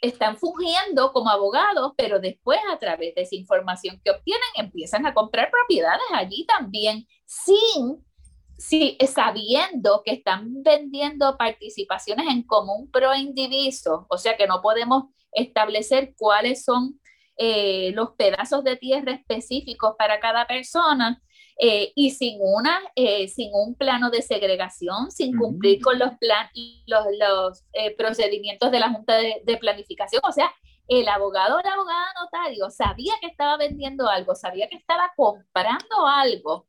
están fungiendo como abogados, pero después a través de esa información que obtienen empiezan a comprar propiedades allí también sin, sí, sabiendo que están vendiendo participaciones en común pro indiviso, o sea que no podemos establecer cuáles son eh, los pedazos de tierra específicos para cada persona eh, y sin, una, eh, sin un plano de segregación, sin cumplir con los, plan, los, los procedimientos de la Junta de, Planificación. O sea, el abogado o la abogada notario sabía que estaba vendiendo algo, sabía que estaba comprando algo.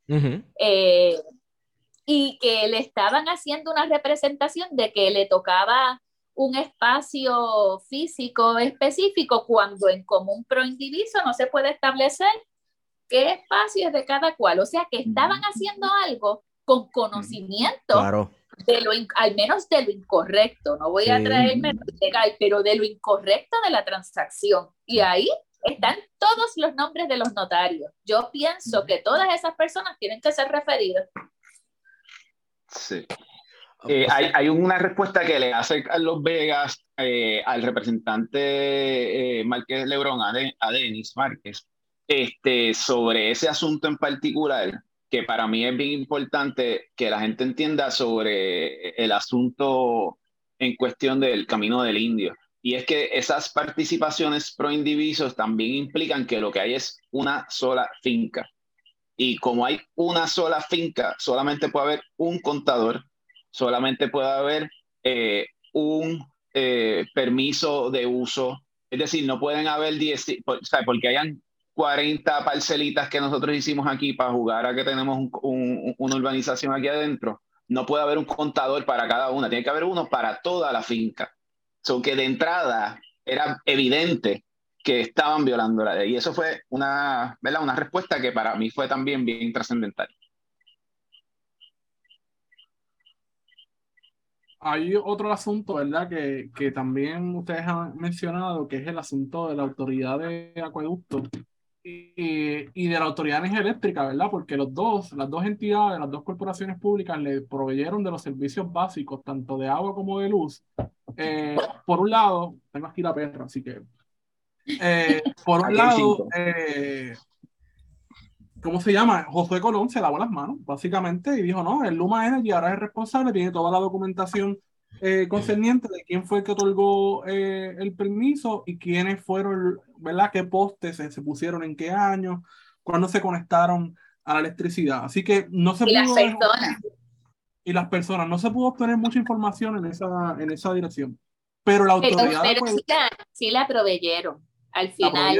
y que le estaban haciendo una representación de que le tocaba un espacio físico específico cuando en común pro indiviso no se puede establecer qué espacio es de cada cual. O sea que estaban haciendo algo con conocimiento de lo al menos de lo incorrecto. No voy a traerme legal, pero de lo incorrecto de la transacción. Y ahí están todos los nombres de los notarios. Yo pienso que todas esas personas tienen que ser referidas. Sí. Eh, hay, una respuesta que le hace Carlos Vegas eh, al representante eh, Márquez Lebrón, a, Denis Márquez, este, sobre ese asunto en particular, que para mí es bien importante que la gente entienda sobre el asunto en cuestión del camino del indio. Y es que esas participaciones pro indivisos también implican que lo que hay es una sola finca. Y como hay una sola finca, solamente puede haber un contador solamente puede haber eh, un eh, permiso de uso. Es decir, no pueden haber 10, o sea, porque hayan 40 parcelitas que nosotros hicimos aquí para jugar a que tenemos una urbanización aquí adentro. No puede haber un contador para cada una, tiene que haber uno para toda la finca. So que de entrada era evidente que estaban violando la ley. Y eso fue una, ¿verdad? una respuesta que para mí fue también bien trascendental. Hay otro asunto, ¿verdad? Que, que también ustedes han mencionado, que es el asunto de la autoridad de acueducto y, y de la autoridad de energía eléctrica, ¿verdad? Porque los dos, las dos entidades, las dos corporaciones públicas le proveyeron de los servicios básicos, tanto de agua como de luz. Eh, por un lado, tengo aquí la perra, así que. eh, por un lado, eh, ¿cómo se llama? Josué Colón se lavó las manos, básicamente, y dijo, no, el Luma Energy ahora es el responsable, tiene toda la documentación eh, concerniente de quién fue el que otorgó eh, el permiso y quiénes fueron, ¿verdad? ¿Qué postes se, se pusieron en qué año, cuándo se conectaron a la electricidad. Así que no se Y las pudo... personas. Y las personas, no se pudo obtener mucha información en esa, en esa dirección. Pero la autoridad pero sí, la, sí la proveyeron. Al final,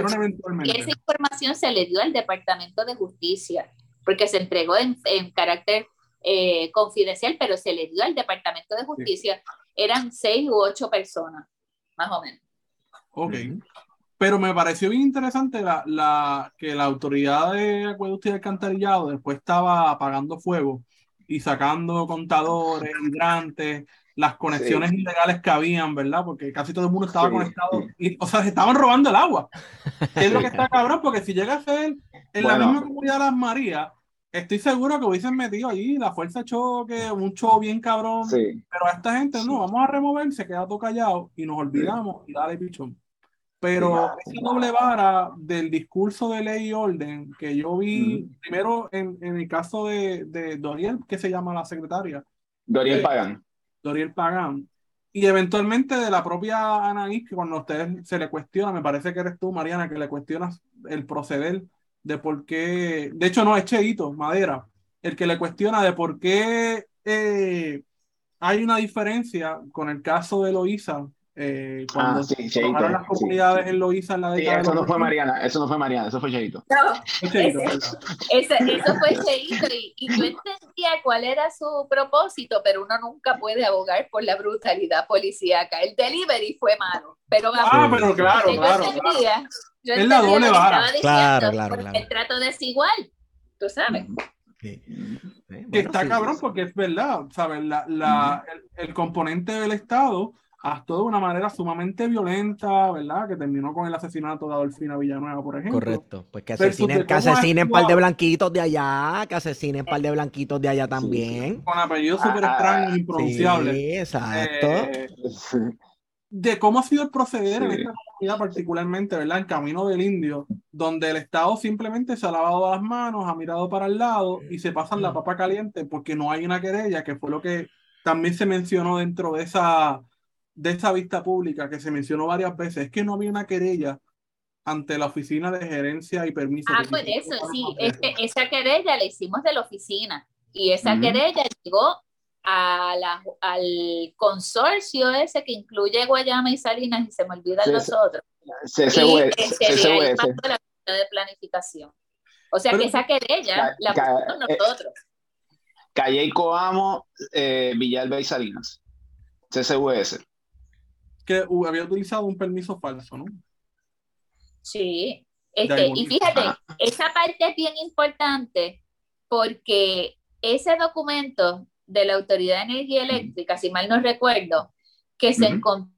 esa información se le dio al Departamento de Justicia, porque se entregó en, en carácter eh, confidencial, pero se le dio al Departamento de Justicia. Eran seis u ocho personas, más o menos. Ok. Pero me pareció bien interesante la, la, que la autoridad de acueducto y alcantarillado después estaba apagando fuego y sacando contadores, hidrantes, las conexiones ilegales que habían, ¿verdad? Porque casi todo el mundo estaba Sí, conectado. sí. Y, o sea, se estaban robando el agua. ¿Qué es lo que está cabrón? Porque si llega a ser en la Bueno. misma comunidad de las Marías, estoy seguro que hubiesen metido allí la fuerza de choque, un show bien cabrón. Sí. Pero a esta gente no, vamos a remover, se queda todo callado y nos olvidamos y dale pichón. Pero esa doble vara del discurso de ley y orden que yo vi primero en, en el caso de, de Doriel, que se llama la secretaria, Doriel Sí. Pagan. Doriel Pagán, y eventualmente de la propia Anaís, que cuando ustedes se le cuestiona, me parece que eres tú, Mariana, que le cuestionas el proceder de por qué, de hecho no, es Cheito, Madera, el que le cuestiona de por qué eh, hay una diferencia con el caso de Loíza, eh, cuando Ah, sí, se Cheito, tomaron las sí. comunidades en Loíza en la Sí, década de eso no fue 80. Mariana, eso no fue Mariana, eso fue Cheito. No, Fue Cheito, Ese- ¿verdad? ese- eso fue Cheito y, y yo entendía cuál era su propósito, pero uno nunca puede abogar por la brutalidad policíaca. El delivery fue malo, pero vamos, Ah, pero claro, yo claro, entendía, yo Es la doble lo vara. Claro, claro, claro. el trato desigual, tú sabes. Sí. Que bueno, está sí, cabrón sí. porque es verdad, ¿sabes? La, la, el, el componente del Estado actuó de una manera sumamente violenta, ¿verdad? Que terminó con el asesinato de Adolfina Villanueva, por ejemplo. Correcto. Pues que asesinen, que asesinen par de blanquitos de allá, que asesinen par de blanquitos de allá también. Con apellidos súper Ah, extraños, impronunciables. Sí, exacto. Eh, Sí. de cómo ha sido el proceder en Sí. esta comunidad particularmente, ¿verdad? En Camino del Indio, donde el Estado simplemente se ha lavado las manos, ha mirado para el lado y se pasan la papa caliente porque no hay una querella, que fue lo que también se mencionó dentro de esa, de esa vista pública, que se mencionó varias veces, es que no había una querella ante la Oficina de Gerencia y Permiso. Ah, pues eso, sí, los es que esa querella la hicimos de la oficina y esa querella llegó a la- al consorcio ese que incluye Guayama y Salinas y se me olvidan los otros. Este, CSUS. pasó la de planificación. O sea Pero- que esa querella la pusimos eh, nosotros. Calle y Coamo, eh, Villalba y Salinas. CSUS. Que había utilizado un permiso falso, ¿no? Sí. Este, y fíjate, Ajá. esa parte es bien importante porque ese documento de la Autoridad de Energía Eléctrica, si mal no recuerdo, que se encontró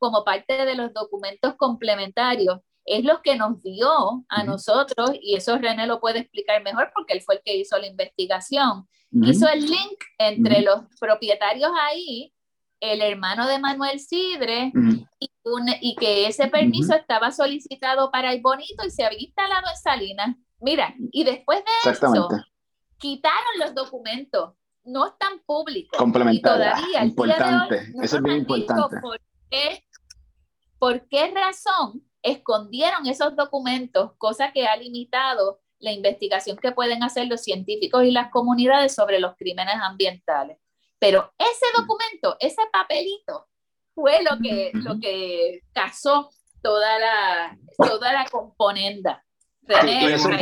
como parte de los documentos complementarios, es lo que nos dio a Ujú. nosotros, y eso René lo puede explicar mejor porque él fue el que hizo la investigación, hizo el link entre los propietarios ahí, el hermano de Manuel Sidre, y, un- y que ese permiso estaba solicitado para el bonito y se había instalado en Salinas. Mira, y después de eso, quitaron los documentos, no están públicos. Complementaria, todavía, hoy, importante, no eso es bien importante. Por qué, por qué razón escondieron esos documentos, cosa que ha limitado la investigación que pueden hacer los científicos y las comunidades sobre los crímenes ambientales. Pero ese documento, ese papelito, fue lo que, lo que casó toda la, toda la componenda. René, Sí, ve.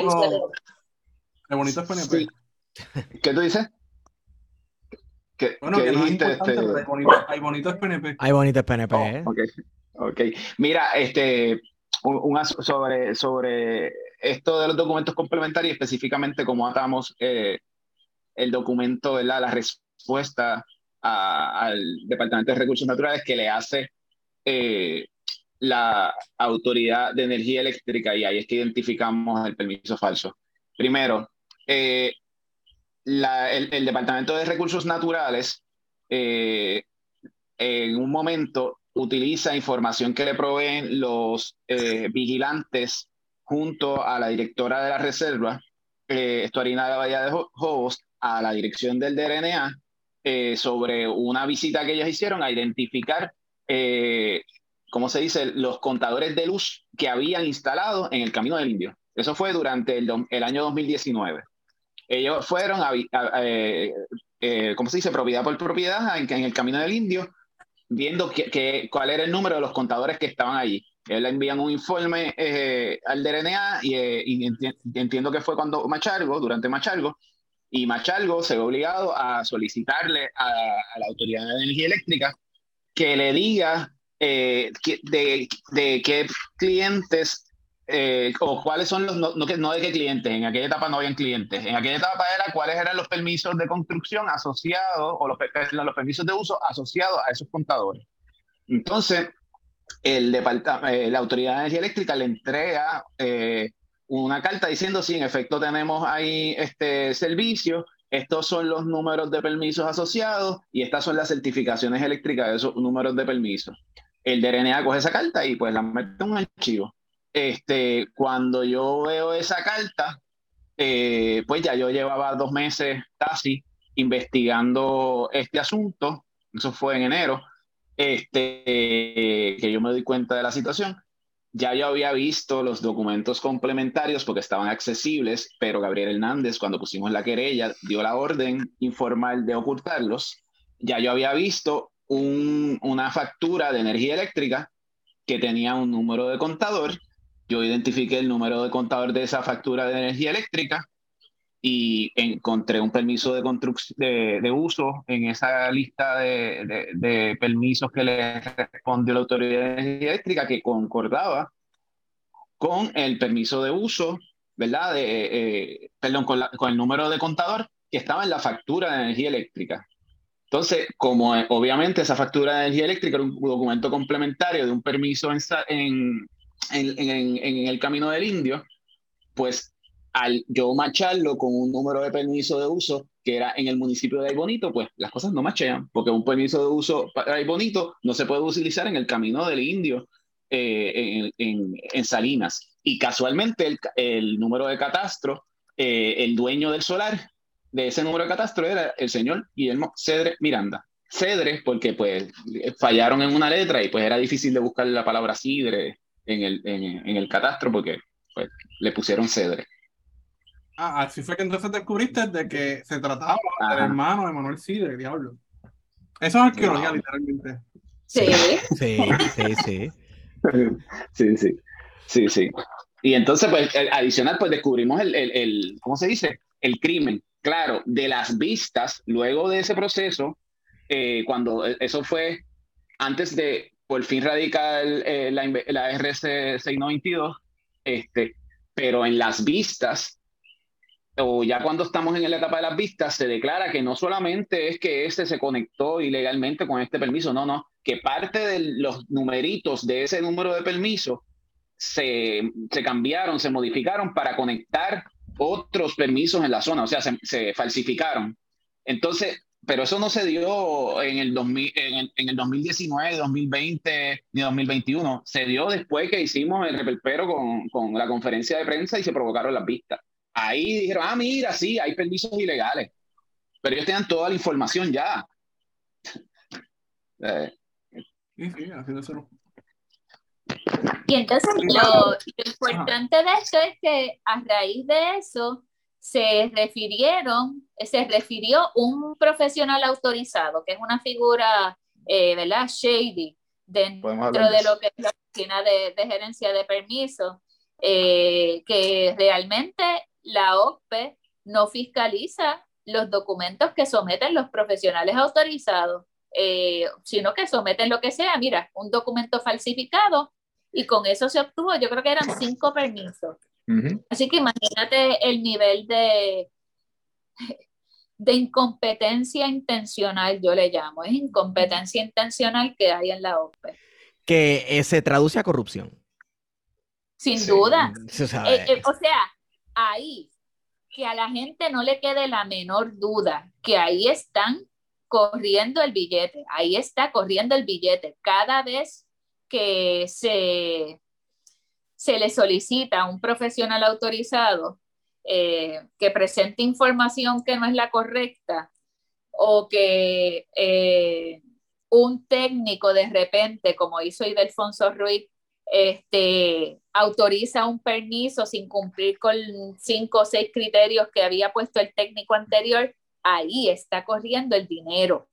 Qué bonito PNP. Sí. ¿Qué tú dices? ¿Qué, Bueno, qué que no es dijiste? este? hay bonito, hay bonito es PNP. Hay bonito el PNP, Oh, ¿eh? ok, ok. Mira, este, sobre, sobre esto de los documentos complementarios, específicamente cómo atamos eh, el documento, la respuesta al Departamento de Recursos Naturales que le hace eh, la Autoridad de Energía Eléctrica y ahí es que identificamos el permiso falso. Primero, eh, el, Departamento de Recursos Naturales en un momento utiliza información que le proveen los vigilantes junto a la directora de la reserva, eh, Estuarina de la Bahía de Jobos, a la dirección del DRNA eh, sobre una visita que ellos hicieron a identificar, eh, ¿cómo se dice?, los contadores de luz que habían instalado en el Camino del Indio. Eso fue durante el, año 2019. Ellos fueron, a, eh, ¿cómo se dice?, propiedad por propiedad en, el Camino del Indio, viendo que, cuál era el número de los contadores que estaban allí. Le envían un informe eh, al DRNA y, eh, entiendo que fue cuando Machalgo, durante Machalgo, y Machalgo se ve obligado a solicitarle a, la Autoridad de Energía Eléctrica que le diga eh, de, qué clientes o cuáles son los, no, de qué clientes, en aquella etapa no habían clientes, en aquella etapa era cuáles eran los permisos de construcción asociados o los, los permisos de uso asociados a esos contadores. Entonces, el eh, la Autoridad de Energía Eléctrica le entrega eh, una carta diciendo si en efecto tenemos ahí este servicio, estos son los números de permisos asociados y estas son las certificaciones eléctricas de esos números de permisos. El DRNA coge esa carta y pues la mete en un archivo. Este, cuando yo veo esa carta, eh, pues ya yo llevaba dos meses casi investigando este asunto, eso fue en enero, este, que yo me doy cuenta de la situación. Ya yo había visto los documentos complementarios porque estaban accesibles, pero Gabriel Hernández, cuando pusimos la querella, dio la orden informal de ocultarlos. Ya yo había visto una factura de energía eléctrica que tenía un número de contador. Yo identifiqué el número de contador de esa factura de energía eléctrica y encontré un permiso de, de, de uso en esa lista de, de, permisos que le respondió la Autoridad de Energía Eléctrica que concordaba con el permiso de uso, ¿verdad? De, eh, perdón, con, con, el número de contador que estaba en la factura de energía eléctrica. Entonces, como eh, obviamente esa factura de energía eléctrica era un documento complementario de un permiso en, en, en, en el Camino del Indio, pues al yo macharlo con un número de permiso de uso que era en el municipio de Bonito, pues las cosas no machean, porque un permiso de uso para Bonito no se puede utilizar en el camino del indio eh, en, Salinas. Y casualmente el, el número de catastro, eh, el dueño del solar de ese número de catastro era el señor Guillermo Cedre Miranda. Cedre, porque pues fallaron en una letra y pues era difícil de buscar la palabra Cidre en el, en, el catastro porque pues, le pusieron Cedre. Ah, así fue que entonces descubriste de que se trataba del hermano de Manuel Cidre, diablo. Eso es arqueología, literalmente. Sí. Sí, sí, sí. sí, sí. Sí, sí. Y entonces, pues, adicional, pues descubrimos el, el, el, ¿cómo se dice? El crimen. Claro, de las vistas, luego de ese proceso, eh, cuando eso fue antes de por fin radicar eh, la, la RC 692, este, pero en las vistas o ya cuando estamos en la etapa de las vistas, se declara que no solamente es que este se conectó ilegalmente con este permiso, no, no, que parte de los numeritos de ese número de permiso se, se cambiaron, se modificaron para conectar otros permisos en la zona, o sea, se, falsificaron. Entonces, pero eso no se dio en el, 2000, en, el, en el 2019, 2020 ni 2021. Se dio después que hicimos el reperpero con, con la conferencia de prensa y se provocaron las vistas. Ahí dijeron, ah, mira, sí, hay permisos ilegales. Pero ellos tenían toda la información ya. Eh. Y entonces lo, importante de esto es que a raíz de eso se refirieron, se refirió un profesional autorizado, que es una figura, eh, ¿verdad? Shady, dentro de lo que es la oficina de, gerencia de permisos, eh, que realmente la OCPE no fiscaliza los documentos que someten los profesionales autorizados, eh, sino que someten lo que sea. Mira, un documento falsificado y con eso se obtuvo, yo creo que eran cinco permisos. Así que imagínate el nivel de, de incompetencia intencional, yo le llamo, es incompetencia intencional que hay en la OPE. Que eh, se traduce a corrupción. Sin duda. Eh, eh, o sea, ahí, que a la gente no le quede la menor duda, que ahí están corriendo el billete, ahí está corriendo el billete. Cada vez que se, se le solicita a un profesional autorizado eh, que presente información que no es la correcta o que eh, un técnico de repente, como hizo Idelfonso Ruiz, este, autoriza un permiso sin cumplir con cinco o seis criterios que había puesto el técnico anterior, ahí está corriendo el dinero.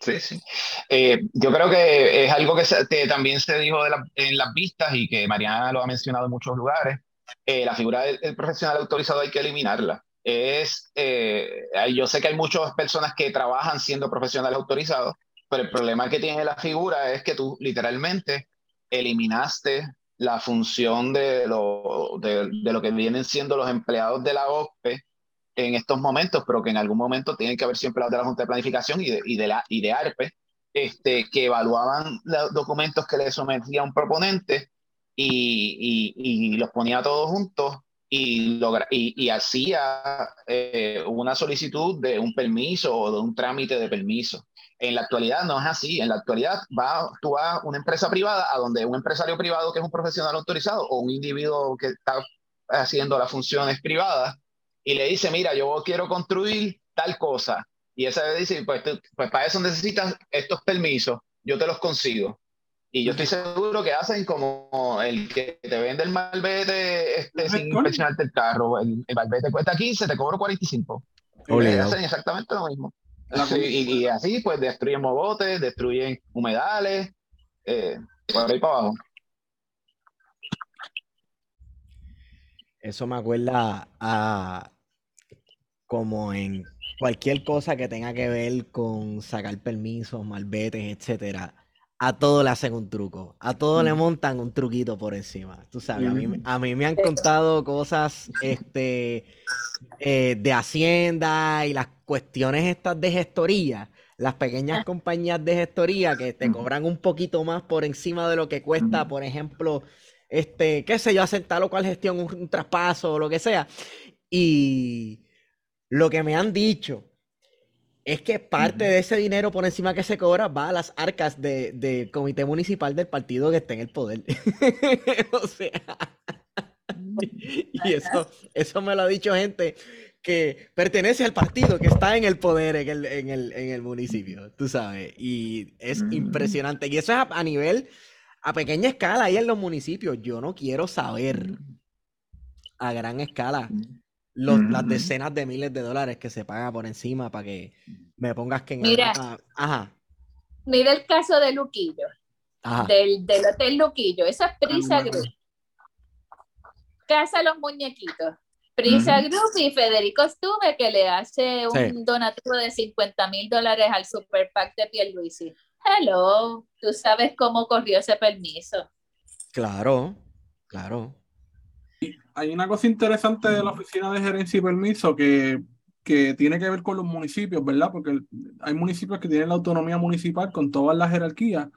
Sí, sí. Eh, yo creo que es algo que, también se dijo en las vistas y que Mariana lo ha mencionado en muchos lugares. Eh, la figura del, profesional autorizado hay que eliminarla. Es, eh, yo sé que hay muchas personas que trabajan siendo profesionales autorizados, pero el problema que tiene la figura es que tú literalmente eliminaste la función de lo, de, lo que vienen siendo los empleados de la OPE en estos momentos, pero que en algún momento tienen que haber siempre de la Junta de Planificación y de, y de, la, y de ARPE, este, que evaluaban los documentos que le sometía un proponente y, y, y los ponía todos juntos y, logra, y, hacía eh, una solicitud de un permiso o de un trámite de permiso. En la actualidad no es así. En la actualidad va, tú vas a una empresa privada a donde un empresario privado que es un profesional autorizado o un individuo que está haciendo las funciones privadas y le dice, mira, yo quiero construir tal cosa. Y esa le dice, pues, pues para eso necesitas estos permisos, yo te los consigo. Y yo estoy seguro que hacen como el que te vende el malvete este, sin inspeccionarte el carro. El, malvete cuesta 15, te cobro 45. Y hacen exactamente lo mismo. y, así, pues destruyen mogotes, destruyen humedales, eh, por ahí para abajo. Eso me acuerda a como en cualquier cosa que tenga que ver con sacar permisos, malbetes, etcétera. A todo le hacen un truco, a todo le montan un truquito por encima. Tú sabes, a mí, a mí me han contado cosas este, eh, de Hacienda y las cuestiones estas de gestoría, las pequeñas ah. compañías de gestoría que te cobran un poquito más por encima de lo que cuesta, por ejemplo, este, qué sé yo, hacer tal o cual gestión, un, traspaso o lo que sea. Y lo que me han dicho es que parte de ese dinero por encima que se cobra va a las arcas del comité municipal del partido que esté en el poder. o sea, y eso, eso me lo ha dicho gente que pertenece al partido que está en el poder en el, en el, en el municipio, tú sabes. Y es impresionante. Y eso es a nivel a pequeña escala ahí en los municipios. Yo no quiero saber a gran escala las decenas de miles de dólares que se paga por encima para que me pongas que en mira, ajá. Mira el caso de Luquillo. Del, del, Hotel Luquillo. Esa es Prisa Group. Casa los muñequitos. Prisa Group y Federico Stuve que le hace un donativo de 50 mil dólares al Super PAC de Pierluisi. Hello, tú sabes cómo corrió ese permiso. Claro, claro. Hay una cosa interesante de la Oficina de Gerencia y Permiso que, que tiene que ver con los municipios, ¿verdad? Porque hay municipios que tienen la autonomía municipal con todas las jerarquías.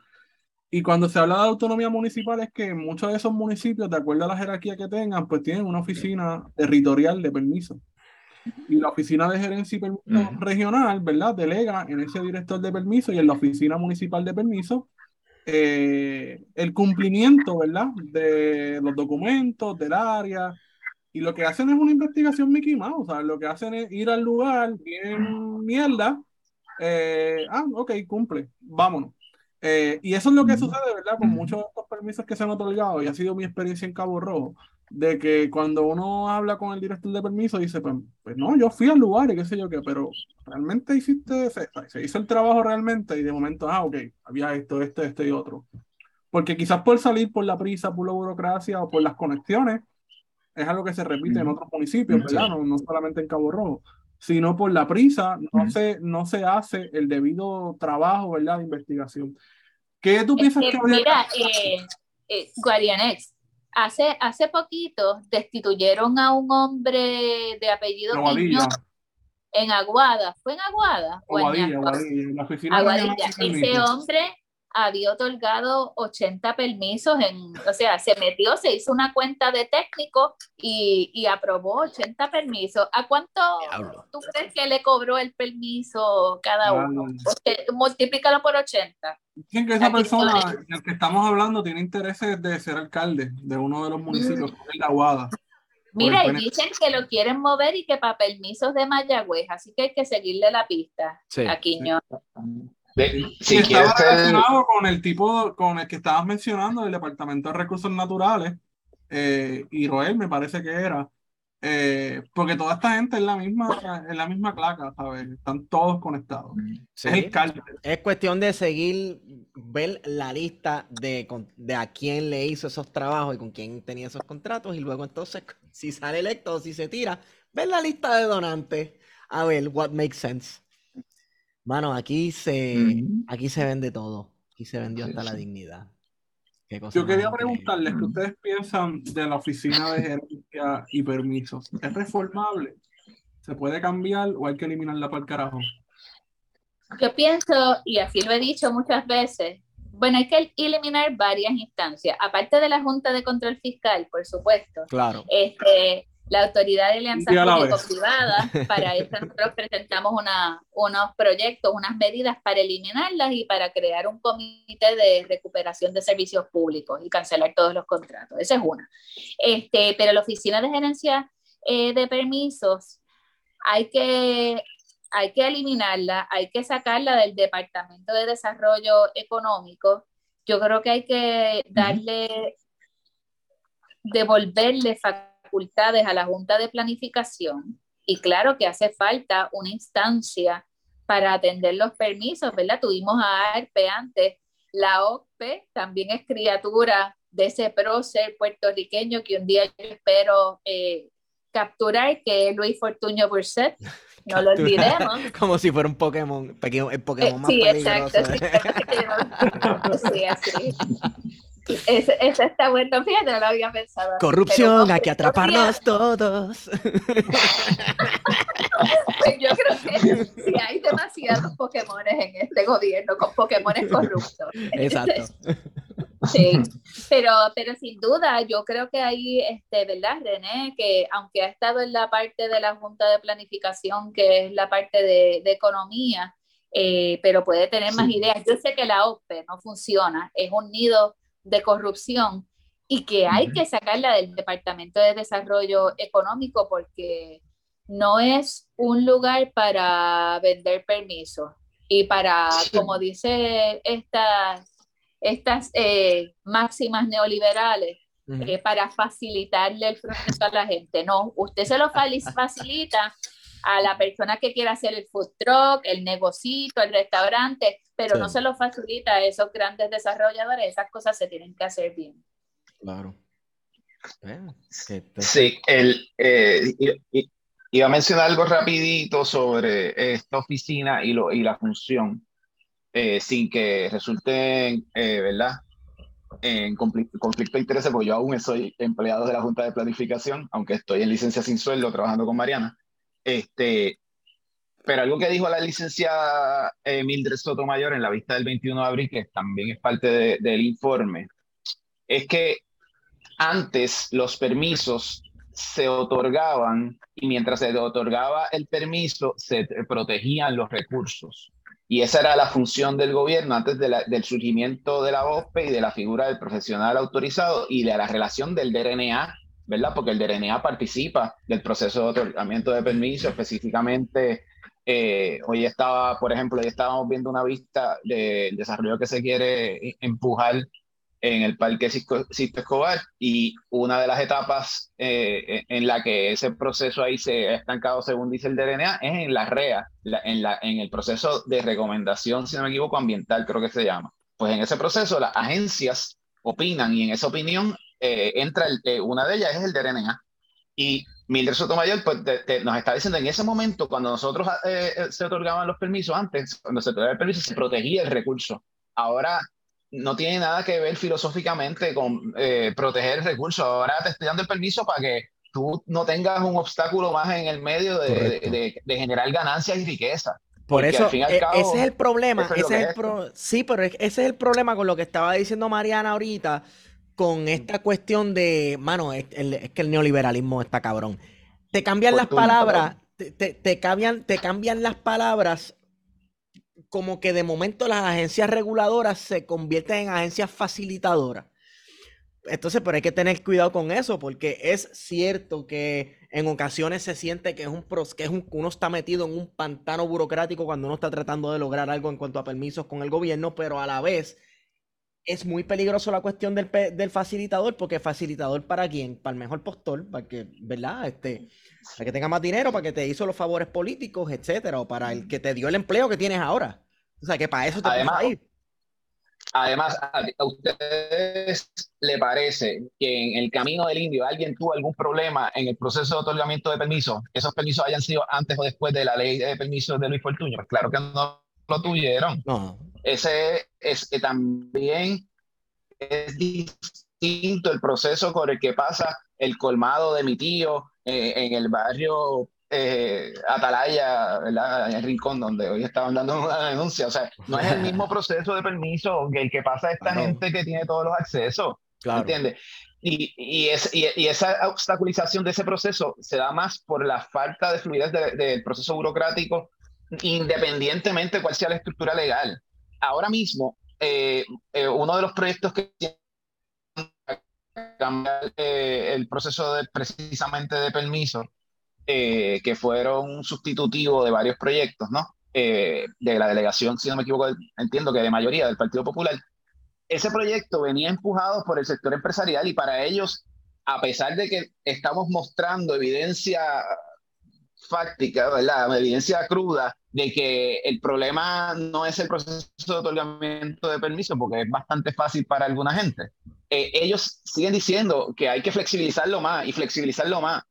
Y cuando se habla de autonomía municipal es que muchos de esos municipios, de acuerdo a la jerarquía que tengan, pues tienen una oficina territorial de permiso y la oficina de gerencia y permiso regional, ¿verdad? Delega en ese director de permiso y en la oficina municipal de permiso eh, el cumplimiento, ¿verdad? De los documentos, del área. Y lo que hacen es una investigación Mickey Mouse, o sea, lo que hacen es ir al lugar, bien mierda, eh, ah, ok, cumple, vámonos. Eh, y eso es lo que sucede, ¿verdad? Con muchos de estos permisos que se han otorgado, y ha sido mi experiencia en Cabo Rojo de que cuando uno habla con el director de permiso, dice, pues, pues no, yo fui al lugar y qué sé yo qué, pero realmente hiciste, se, se, hizo el trabajo realmente y de momento, ah, ok, había esto, esto, esto y otro. Porque quizás por salir por la prisa, por la burocracia o por las conexiones, es algo que se repite en otros municipios, ¿verdad? No, no solamente en Cabo Rojo. sino por la prisa, no, se, no se hace el debido trabajo, ¿verdad?, de investigación. ¿Qué tú piensas que, Mira, eh, eh, Guarianex, hace, hace poquito destituyeron a un hombre de apellido Quiñón en Aguada. ¿Fue en Aguada? Aguadilla, Aguadilla, la oficina Aguadilla. Ese hombre había otorgado 80 permisos, en, o sea, se metió, se hizo una cuenta de técnico y, y aprobó 80 permisos. ¿A cuánto tú crees que le cobró el permiso cada uno? multiplícalo por 80. Dicen que esa persona del que estamos hablando tiene intereses de ser alcalde de uno de los municipios, de la Aguada. Mira, y dicen que lo quieren mover y que para permisos de Mayagüez, así que hay que seguirle la pista sí. a Quiñón. Sí, estaba relacionado con el tipo, con el que estabas mencionando, el Departamento de Recursos Naturales, eh, y Roel me parece que era, eh, porque toda esta gente es la misma, es la misma claca, ¿sabes? Están todos conectados. Es, es cuestión de seguir, ver la lista de, de a quién le hizo esos trabajos y con quién tenía esos contratos, y luego entonces, si sale electo o si se tira, ver la lista de donantes, a ver what makes sense. Mano, aquí se, aquí se vende todo. Aquí se vendió hasta la dignidad. Yo quería preguntarles qué ustedes piensan de la oficina de gerencia y permisos. ¿Es reformable? ¿Se puede cambiar o hay que eliminarla para el carajo? Yo pienso, y así lo he dicho muchas veces, bueno, hay que eliminar varias instancias, aparte de la Junta de Control Fiscal, por supuesto. Claro. Este, la Autoridad de Alianza Público-Privada. Para eso nosotros presentamos una, unos proyectos, unas medidas para eliminarlas y para crear un comité de recuperación de servicios públicos y cancelar todos los contratos. Esa es una. Este, pero la Oficina de Gerencia eh, de Permisos hay que, hay que eliminarla, hay que sacarla del Departamento de Desarrollo Económico. Yo creo que hay que darle, devolverle factores a la Junta de Planificación y claro que hace falta una instancia para atender los permisos, ¿verdad? Tuvimos a ARPE antes, la OCPE también es criatura de ese prócer puertorriqueño que un día yo espero eh, capturar, que es Luis Fortuño Burset. No lo olvidemos. Como si fuera un Pokémon, el Pokémon eh, más sí, peligroso. Exacto, sí, sí, así. Eso, está bueno, fíjate, no lo había pensado. Corrupción, hay que atraparnos todos. Pues yo creo que si hay demasiados Pokémon en este gobierno, con Pokémon corruptos. Exacto. Sí, pero, pero sin duda, yo creo que ahí, este, ¿verdad, René? Que aunque ha estado en la parte de la Junta de Planificación, que es la parte de, de economía, eh, pero puede tener más ideas. Yo sé que la OPE no funciona, es un nido de corrupción y que hay que sacarla del Departamento de Desarrollo Económico porque no es un lugar para vender permisos y para, como dice estas, estas eh, máximas neoliberales, eh, para facilitarle el proceso a la gente. No, usted se lo facilita a la persona que quiera hacer el food truck, el negocito, el restaurante, pero no se lo facilita a esos grandes desarrolladores, esas cosas se tienen que hacer bien. Claro. Sí, el, eh, iba a mencionar algo rapidito sobre esta oficina y, lo, y la función, eh, sin que resulte, eh, ¿verdad? En conflicto, conflicto de intereses, porque yo aún soy empleado de la Junta de Planificación, aunque estoy en licencia sin sueldo trabajando con Mariana. Este, pero algo que dijo la licenciada eh, Mildred Sotomayor en la vista del 21 de abril, que también es parte del informe, es que antes los permisos se otorgaban y mientras se otorgaba el permiso se protegían los recursos. Y esa era la función del gobierno antes del surgimiento de la OPE y de la figura del profesional autorizado y de la relación del DRNA ¿verdad? Porque el DRNA participa del proceso de otorgamiento de permiso, específicamente. Eh, hoy estaba, por ejemplo, hoy estábamos viendo una vista del desarrollo que se quiere empujar en el Parque Sisto Escobar y una de las etapas eh, en la que ese proceso ahí se ha estancado, según dice el DRNA, es en la REA, en, la, en el proceso de recomendación, si no me equivoco, ambiental, creo que se llama. Pues en ese proceso las agencias opinan y en esa opinión eh, entra, el, una de ellas es el de RNA. Y Mildred Sotomayor pues, nos está diciendo en ese momento, cuando nosotros eh, eh, se otorgaban los permisos antes, cuando se otorgaba el permiso, se protegía el recurso. Ahora no tiene nada que ver filosóficamente con eh, proteger el recurso. Ahora te estoy dando el permiso para que tú no tengas un obstáculo más en el medio de, de, generar ganancias y riqueza. Por eso, e, ese es el problema. ese es el Sí, pero ese es el problema con lo que estaba diciendo Mariana ahorita, con esta cuestión de, mano, es, que el neoliberalismo está cabrón. Te cambian las palabras, te, te, cambian, te cambian las palabras como que de momento las agencias reguladoras se convierten en agencias facilitadoras. Entonces, pero hay que tener cuidado con eso, porque es cierto que en ocasiones se siente que es un que es un, uno está metido en un pantano burocrático cuando uno está tratando de lograr algo en cuanto a permisos con el gobierno, pero a la vez es muy peligroso la cuestión del, del facilitador, porque facilitador para quién? Para el mejor postor, para que, ¿verdad? Este, para que tenga más dinero, para que te hizo los favores políticos, etcétera, o para el que te dio el empleo que tienes ahora. O sea, que para eso te además, ir. Además, ¿a ustedes le parece que en el camino del indio alguien tuvo algún problema en el proceso de otorgamiento de permisos? ¿Esos permisos hayan sido antes o después de la ley de permisos de Luis Fortuño? Pues claro que no lo tuvieron. No. Ese es que también es distinto el proceso por el que pasa el colmado de mi tío eh, en el barrio eh, Atalaya, ¿verdad? En el rincón donde hoy estaban dando una denuncia. O sea, no es el mismo proceso de permiso que el que pasa esta gente que tiene todos los accesos. Claro. ¿Entiendes? Y, y, es, y, esa obstaculización de ese proceso se da más por la falta de fluidez del proceso burocrático, independientemente de cuál sea la estructura legal ahora mismo, eh, eh, uno de los proyectos que cambiar eh, el proceso de, precisamente de permiso, que fueron sustitutivo de varios proyectos, ¿no? de la delegación, si no me equivoco, entiendo que de mayoría del Partido Popular. Ese proyecto venía empujado por el sector empresarial y para ellos, a pesar de que estamos mostrando evidencia fáctica, ¿verdad? Evidencia cruda de que el problema no es el proceso de otorgamiento de permiso, porque es bastante fácil para alguna gente. Eh, ellos siguen diciendo que hay que flexibilizarlo más y flexibilizarlo más.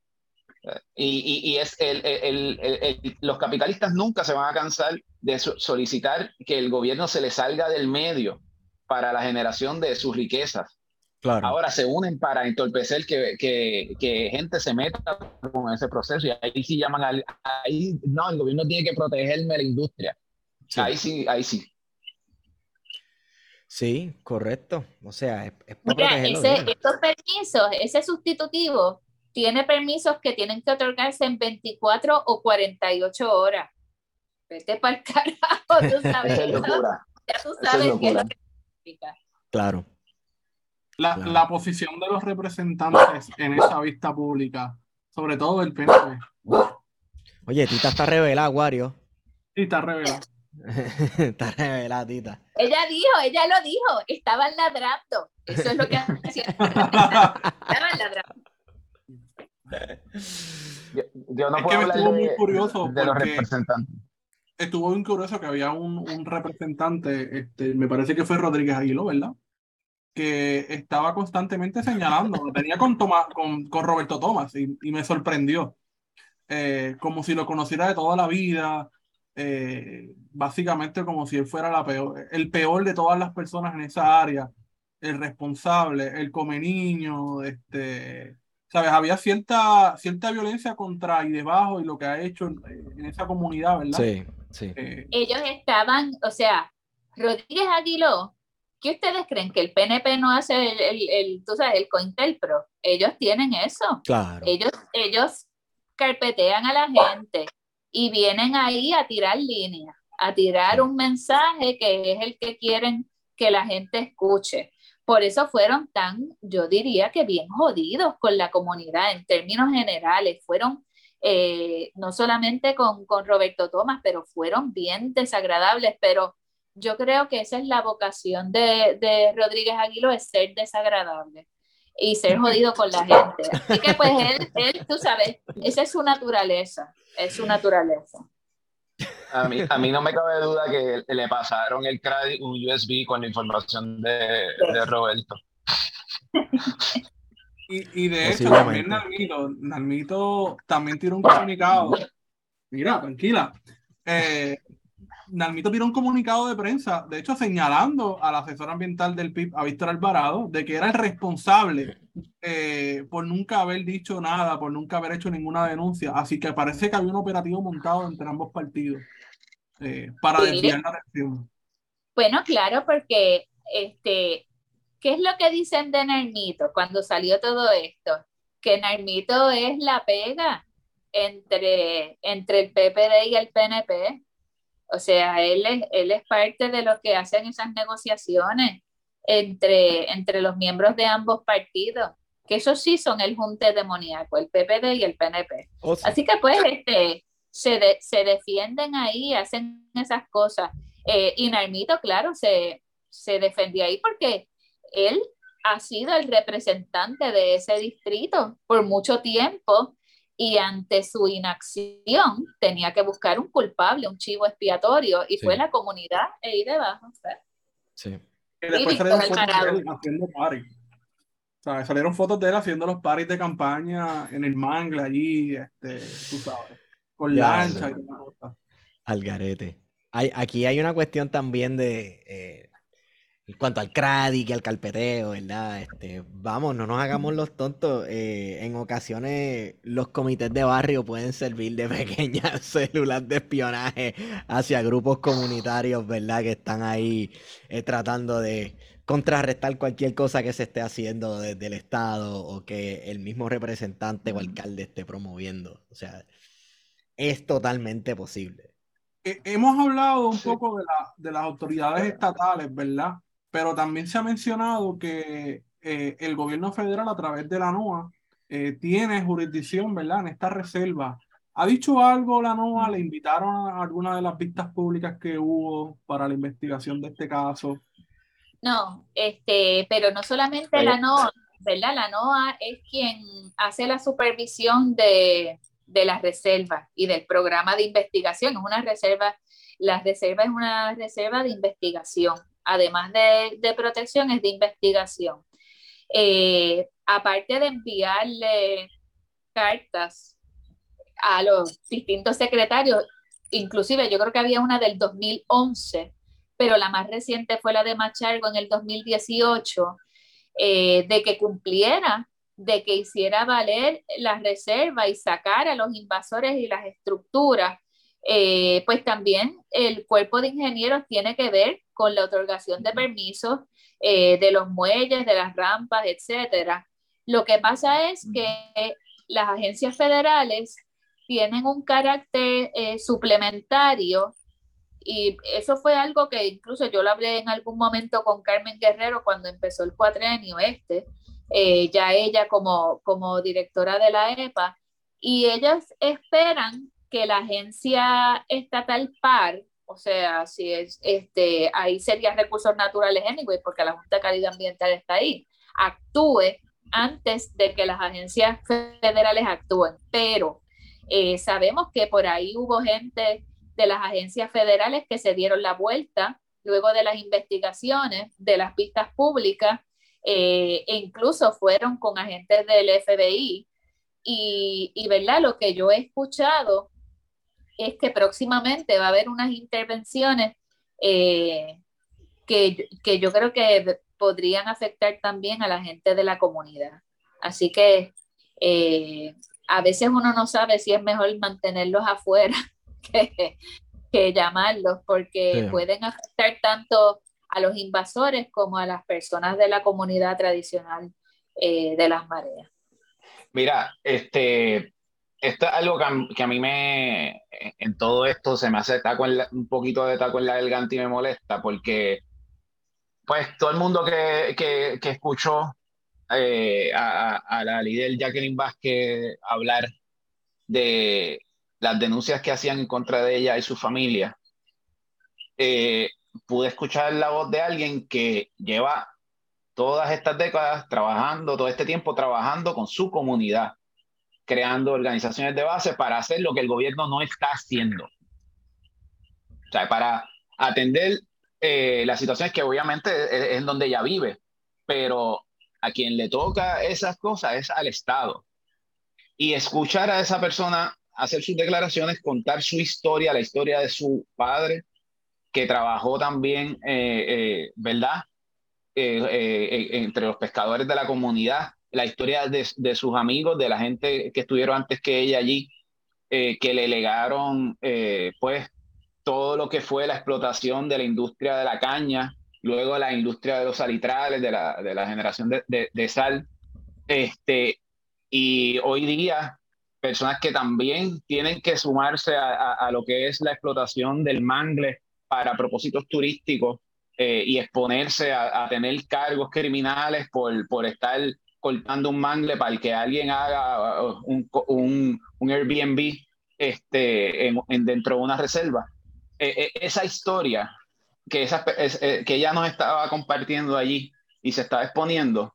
Y, y, es el, el, el, los capitalistas nunca se van a cansar de solicitar que el gobierno se le salga del medio para la generación de sus riquezas. Ahora se unen para entorpecer que, que, que, gente se meta con ese proceso y ahí sí llaman al... Ahí, no, el gobierno tiene que protegerme la industria. Ahí sí, ahí sí. Sí, correcto. O sea, es, ese, estos permisos, ese sustitutivo, tiene permisos que tienen que otorgarse en 24 o 48 horas. Vete para el carajo, tú sabes. Ya tú sabes qué es lo que significa. Claro. La, posición de los representantes en esa vista pública, sobre todo el PNP. Oye, Tita está revelada, Wario. Sí, está revelada. está revelada, Tita. Ella dijo, ella lo dijo, estaban ladrando. Eso es lo que hacían. estaban ladrando. Yo, no puedo hablar muy curioso de los representantes. Estuvo muy curioso que había un, un representante, este, me parece que fue Rodríguez Aguilo, ¿verdad? Que estaba constantemente señalando, tenía con, con, con, Roberto Tomás y, y me sorprendió, eh, como si lo conociera de toda la vida, eh, básicamente como si él fuera la peor, el peor de todas las personas en esa área, el responsable, el come niño, este, sabes, había cierta, cierta violencia contra y debajo y lo que ha hecho en, esa comunidad, ¿verdad? Sí, sí. Eh, Ellos estaban, o sea, Rodríguez Aguiló ¿Qué ustedes creen? ¿Que el PNP no hace el, el, el tú sabes, el COINTELPRO? Ellos tienen eso. Claro. Ellos, ellos carpetean a la gente y vienen ahí a tirar líneas, a tirar un mensaje que es el que quieren que la gente escuche. Por eso fueron tan, yo diría que bien jodidos con la comunidad en términos generales. Fueron eh, no solamente con, con Roberto Tomás, pero fueron bien desagradables, pero yo creo que esa es la vocación de, de Rodríguez Aguilo, es ser desagradable y ser jodido con la gente. Así que pues él, él, tú sabes, esa es su naturaleza, es su naturaleza. A mí, a mí no me cabe duda que le pasaron el crédito, un USB con la información de, de Roberto. Y, y de hecho, también Nalmito, Nalmito también tiene un comunicado. Mira, tranquila. Eh, Nalmito tiró un comunicado de prensa, de hecho señalando al asesor ambiental del PIB, a Víctor Alvarado, de que era el responsable eh, por nunca haber dicho nada, por nunca haber hecho ninguna denuncia. Así que parece que había un operativo montado entre ambos partidos eh, para desviar la reacción. Bueno, claro, porque este, ¿qué es lo que dicen de Nalmito cuando salió todo esto? Que Nalmito es la pega entre, entre el PPD y el PNP o sea, él es, él es parte de lo que hacen esas negociaciones entre, entre los miembros de ambos partidos, que esos sí son el junte demoníaco, el PPD y el PNP. Así que pues este, se, se defienden ahí, hacen esas cosas. Eh, y Narmito, claro, se, se defendió ahí porque él ha sido el representante de ese distrito por mucho tiempo y ante su inacción tenía que buscar un culpable, un chivo expiatorio, y fue la comunidad ahí debajo. Sí. Y después salieron fotos de él haciendo party. O sea, salieron fotos de él haciendo los paris de campaña en el mangle allí, este, tú sabes, con lancha y todo. Al garete. Hay, aquí hay una cuestión también de eh, en cuanto al CRADI, y al carpeteo, ¿verdad? Este, vamos, no nos hagamos los tontos. Eh, en ocasiones los comités de barrio pueden servir de pequeñas células de espionaje hacia grupos comunitarios, ¿verdad? Que están ahí eh, tratando de contrarrestar cualquier cosa que se esté haciendo desde el Estado o que el mismo representante o alcalde esté promoviendo. O sea, es totalmente posible. Hemos hablado un poco de, de las autoridades estatales, ¿verdad? Pero también se ha mencionado que eh, el gobierno federal a través de la NOAA eh, tiene jurisdicción, ¿verdad?, en esta reserva. ¿Ha dicho algo la NOAA? ¿Le invitaron a alguna de las vistas públicas que hubo para la investigación de este caso? No, este, pero no solamente la NOAA, ¿verdad? La NOAA es quien hace la supervisión de, de la reserva y del programa de investigación. Es una reserva, la reserva es una reserva de investigación además de, protección, es de investigación. Eh, aparte de enviarle cartas a los distintos secretarios, inclusive yo creo que había una del 2011, pero la más reciente fue la de Machargo en el 2018, eh, de que cumpliera, de que hiciera valer la reserva y sacara a los invasores y las estructuras eh, pues también el cuerpo de ingenieros tiene que ver con la otorgación de permisos eh, de los muelles, de las rampas, etcétera. Lo que pasa es que las agencias federales tienen un carácter eh, suplementario y eso fue algo que incluso yo lo hablé en algún momento con Carmen Guerrero cuando empezó el cuatrenio este, ya ella como, como directora de la EPA, y ellas esperan que la agencia estatal PAR, o sea, si es, este, ahí sería recursos naturales anyway, porque la Junta de Calidad Ambiental está ahí, actúe antes de que las agencias federales actúen. Pero eh, sabemos que por ahí hubo gente de las agencias federales que se dieron la vuelta luego de las investigaciones de las pistas públicas eh, e incluso fueron con agentes del FBI. Y, y, ¿verdad? Lo que yo he escuchado es que próximamente va a haber unas intervenciones eh, que, que, yo creo que podrían afectar también a la gente de la comunidad. Así que eh, a veces uno no sabe si es mejor mantenerlos afuera que, que llamarlos, porque pueden afectar tanto a los invasores como a las personas de la comunidad tradicional eh, de las mareas. Mira, este, esto es algo que a, mí me, en todo esto se me hace taco un poquito de taco en la garganta y me molesta porque, pues, todo el mundo que, que, escuchó eh, a, a, la líder Jacqueline Vázquez hablar de las denuncias que hacían en contra de ella y su familia, eh, pude escuchar la voz de alguien que lleva todas estas décadas trabajando, todo este tiempo trabajando con su comunidad creando organizaciones de base para hacer lo que el gobierno no está haciendo. O sea, para atender eh, las situaciones que obviamente es, en donde ella vive, pero a quien le toca esas cosas es al Estado. Y escuchar a esa persona hacer sus declaraciones, contar su historia, la historia de su padre, que trabajó también, eh, eh, ¿verdad? Eh, entre los pescadores de la comunidad, la historia de, de, sus amigos, de la gente que estuvieron antes que ella allí, que le legaron, pues, todo lo que fue la explotación de la industria de la caña, luego la industria de los salitrales, de la, de la generación de, de, de, sal. Este, y hoy día, personas que también tienen que sumarse a, a, lo que es la explotación del mangle para propósitos turísticos eh, y exponerse a, a, tener cargos criminales por, por estar cortando un mangle para que alguien haga un, un, un Airbnb este, en, en, dentro de una reserva. Eh, eh, esa historia que, esa, eh, que ella nos estaba compartiendo allí y se estaba exponiendo,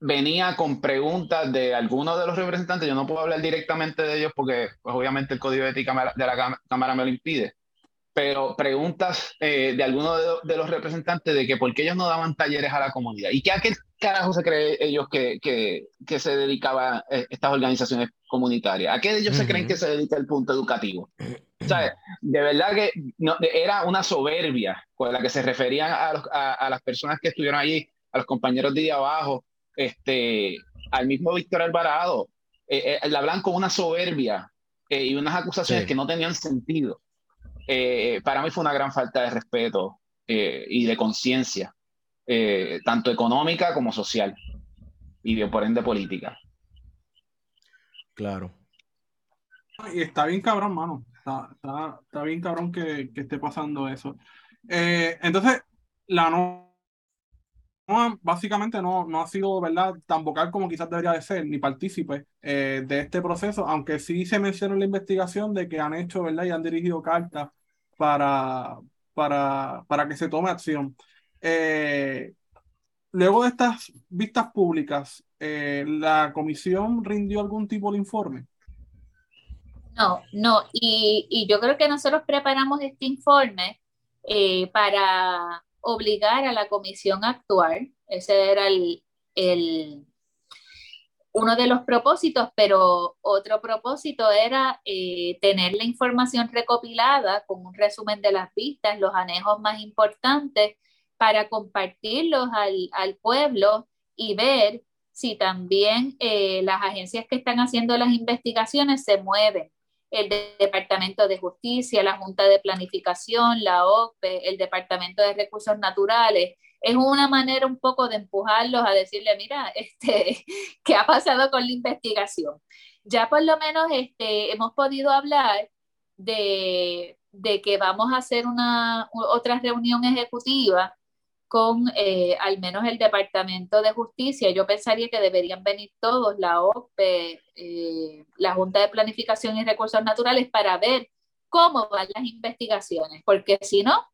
venía con preguntas de algunos de los representantes. Yo no puedo hablar directamente de ellos porque pues, obviamente el código de ética de la Cámara me lo impide, pero preguntas eh, de algunos de, de, los representantes de que por qué ellos no daban talleres a la comunidad y que a qué carajo se cree ellos que, que, que se dedicaban eh, estas organizaciones comunitarias, a qué ellos uh -huh. se creen que se dedica el punto educativo. O sea, de verdad que no, era una soberbia con la que se referían a, los, a, a, las personas que estuvieron allí, a los compañeros de abajo, este, al mismo Víctor Alvarado. Eh, eh, le hablan con una soberbia eh, y unas acusaciones sí. que no tenían sentido. Eh, para mí fue una gran falta de respeto y de conciencia, tanto económica como social y de, por ende política. Claro. Y está bien cabrón, mano. Está, está, está bien cabrón que, que esté pasando eso. Eh, entonces, la no, no, básicamente no, no ha sido verdad tan vocal como quizás debería de ser, ni partícipe eh, de este proceso, aunque sí se menciona en la investigación de que han hecho verdad y han dirigido cartas para, para, para que se tome acción. Eh, luego de estas vistas públicas, eh, ¿la comisión rindió algún tipo de informe? No, no, y, yo creo que nosotros preparamos este informe eh, para obligar a la comisión a actuar. Ese era el, uno de los propósitos, pero otro propósito era tener la información recopilada con un resumen de las vistas, los anejos más importantes, para compartirlos al, al pueblo y ver si también eh, las agencias que están haciendo las investigaciones se mueven el Departamento de Justicia, la Junta de Planificación, la OCPE, el Departamento de Recursos Naturales. Es una manera un poco de empujarlos a decirle, mira, este, ¿qué ha pasado con la investigación? Ya por lo menos este, hemos podido hablar de, de que vamos a hacer una otra reunión ejecutiva con eh, al menos el Departamento de Justicia. Yo pensaría que deberían venir todos, la OPE, eh, la Junta de Planificación y Recursos Naturales, para ver cómo van las investigaciones, porque si no,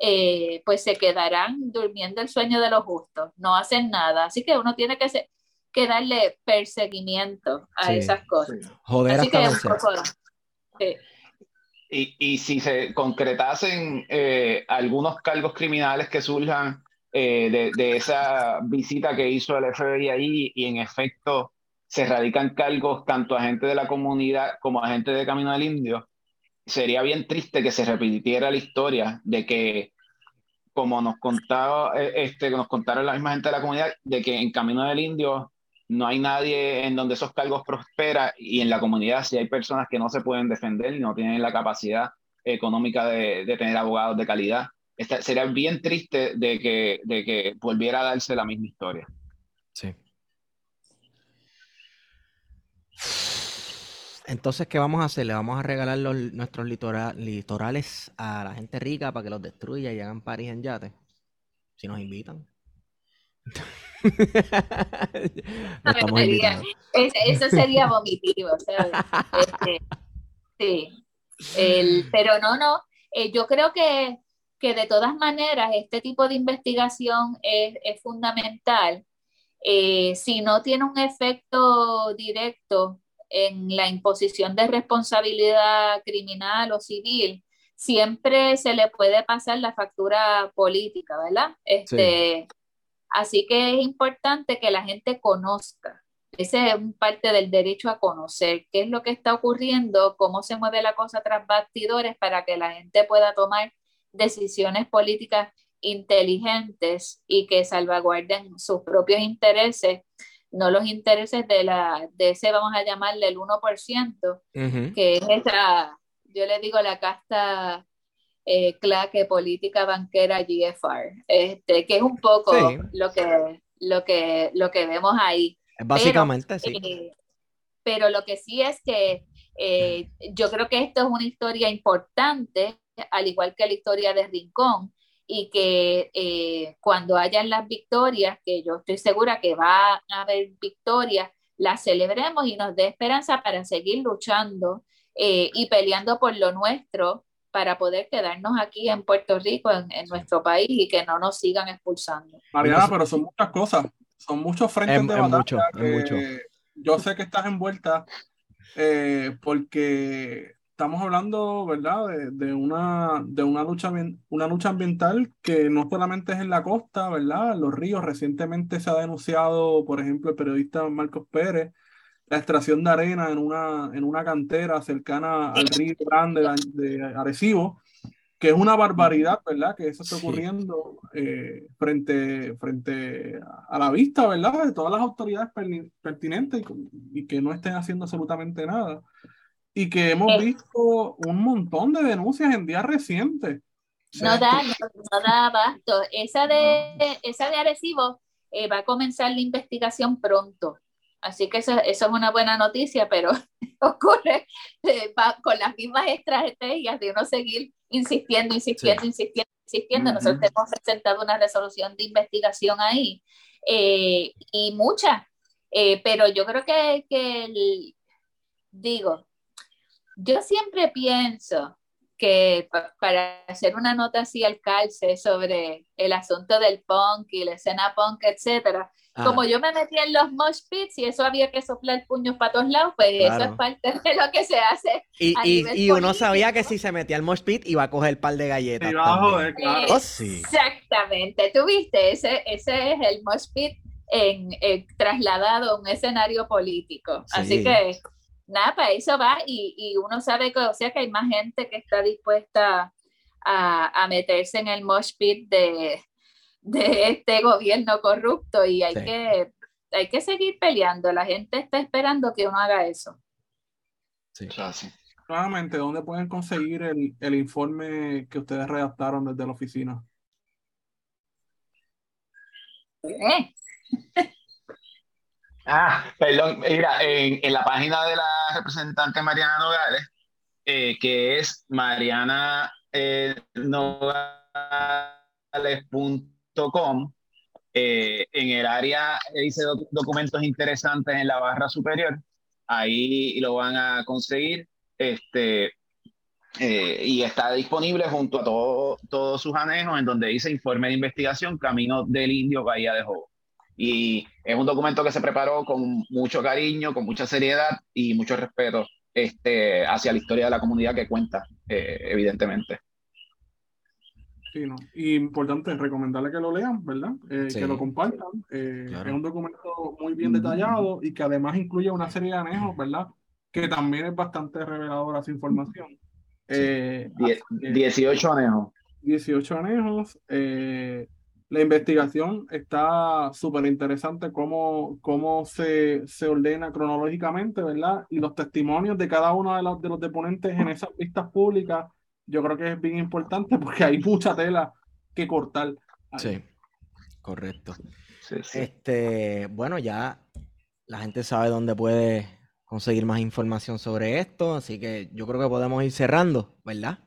eh, pues se quedarán durmiendo el sueño de los justos, no hacen nada. Así que uno tiene que, ser, que darle perseguimiento a sí, esas cosas. Sí. Joder, Así que. Y, y, si se concretasen eh, algunos cargos criminales que surjan eh, de, esa visita que hizo el FBI ahí y en efecto se radican cargos tanto a gente de la comunidad como a gente de Camino del Indio, sería bien triste que se repitiera la historia de que, como nos contaba, este, nos contaron la misma gente de la comunidad, de que en Camino del Indio no hay nadie en donde esos cargos prospera y en la comunidad si hay personas que no se pueden defender y no tienen la capacidad económica de, de tener abogados de calidad. Esta, sería bien triste de que, de que volviera a darse la misma historia. Sí. Entonces, ¿qué vamos a hacer? Le vamos a regalar los, nuestros litora, litorales a la gente rica para que los destruya y hagan París en yate. Si nos invitan. no sería, eso sería vomitivo, ¿sabes? Este, sí. El, pero no, no. Eh, yo creo que, que, de todas maneras este tipo de investigación es, es fundamental. Eh, si no tiene un efecto directo en la imposición de responsabilidad criminal o civil, siempre se le puede pasar la factura política, ¿verdad? Este, sí Así que es importante que la gente conozca. Ese es parte del derecho a conocer qué es lo que está ocurriendo, cómo se mueve la cosa tras bastidores para que la gente pueda tomar decisiones políticas inteligentes y que salvaguarden sus propios intereses, no los intereses de, la, de ese, vamos a llamarle el 1%, que es esa, yo le digo la casta eh, claque política banquera GFR, este, que es un poco lo, que, lo, que, lo que vemos ahí. Básicamente, sí. Eh, pero lo que sí es que eh, yo creo que esto es una historia importante, al igual que la historia de Rincón, y que eh, cuando hayan las victorias, que yo estoy segura que va a haber victorias, las celebremos y nos dé esperanza para seguir luchando eh, y peleando por lo nuestro para poder quedarnos aquí en Puerto Rico, en, nuestro país y que no nos sigan expulsando. Mariana, pero son muchas cosas, son muchos frentes de batalla. Yo sé que estás envuelta eh, porque estamos hablando, ¿verdad?, de, una, de una, lucha, una lucha ambiental que no solamente es en la costa, ¿verdad?, en los ríos. Recientemente se ha denunciado, por ejemplo, el periodista Marcos Pérez, la extracción de arena en una, en una cantera cercana al río Grande de Arecibo, que es una barbaridad, ¿verdad?, que eso está ocurriendo eh, frente, frente a la vista, ¿verdad?, de todas las autoridades pertinentes y que no estén haciendo absolutamente nada y que hemos eh. visto un montón de denuncias en días recientes. No da, no, da abasto. Esa de, esa de Arecibo eh, va a comenzar la investigación pronto. Así que eso, eso es una buena noticia, pero ocurre eh, con las mismas estrategias de uno seguir insistiendo, insistiendo, insistiendo, insistiendo. Nosotros hemos presentado una resolución de investigación ahí y muchas, pero yo creo que, que digo, yo siempre pienso que para hacer una nota así al calce sobre el asunto del punk y la escena punk, etcétera, como yo me metí en los mosh pits y eso había que soplar puños para todos lados, pues eso es parte de lo que se hace. Y, y, uno sabía que si se metía al mosh pit iba a coger el par de galletas. claro. Oh, sí. Exactamente, tú viste, ese, ese es el mosh pit en, trasladado a un escenario político. Así que nada, para eso va y, uno sabe que, o sea, que hay más gente que está dispuesta a, meterse en el mosh pit de, este gobierno corrupto y hay, que, hay que seguir peleando. La gente está esperando que uno haga eso. Sí. Claramente, ¿dónde pueden conseguir el, informe que ustedes redactaron desde la oficina? ¿Eh? Ah, perdón, mira, en, la página de la representante Mariana Nogales, eh, que es mariananogales.com, eh, en el área dice documentos interesantes en la barra superior, ahí lo van a conseguir, este, eh, y está disponible junto a todos sus anejos en donde dice informe de investigación Camino del Indio Bahía de Jobo. Y es un documento que se preparó con mucho cariño, con mucha seriedad y mucho respeto este, hacia la historia de la comunidad que cuenta, eh, evidentemente. Sí, no. Y importante recomendarle que lo lean, ¿verdad? Eh, que lo compartan. Eh, es un documento muy bien detallado y que además incluye una serie de anejos, ¿verdad? Que también es bastante reveladora esa información. 18 anejos. 18 anejos. La investigación está súper interesante, cómo, cómo se, se, ordena cronológicamente, ¿verdad? Y los testimonios de cada uno de los, de los deponentes en esas vistas públicas, yo creo que es bien importante porque hay mucha tela que cortar. Sí, correcto. Este, bueno, ya la gente sabe dónde puede conseguir más información sobre esto, así que yo creo que podemos ir cerrando, ¿verdad?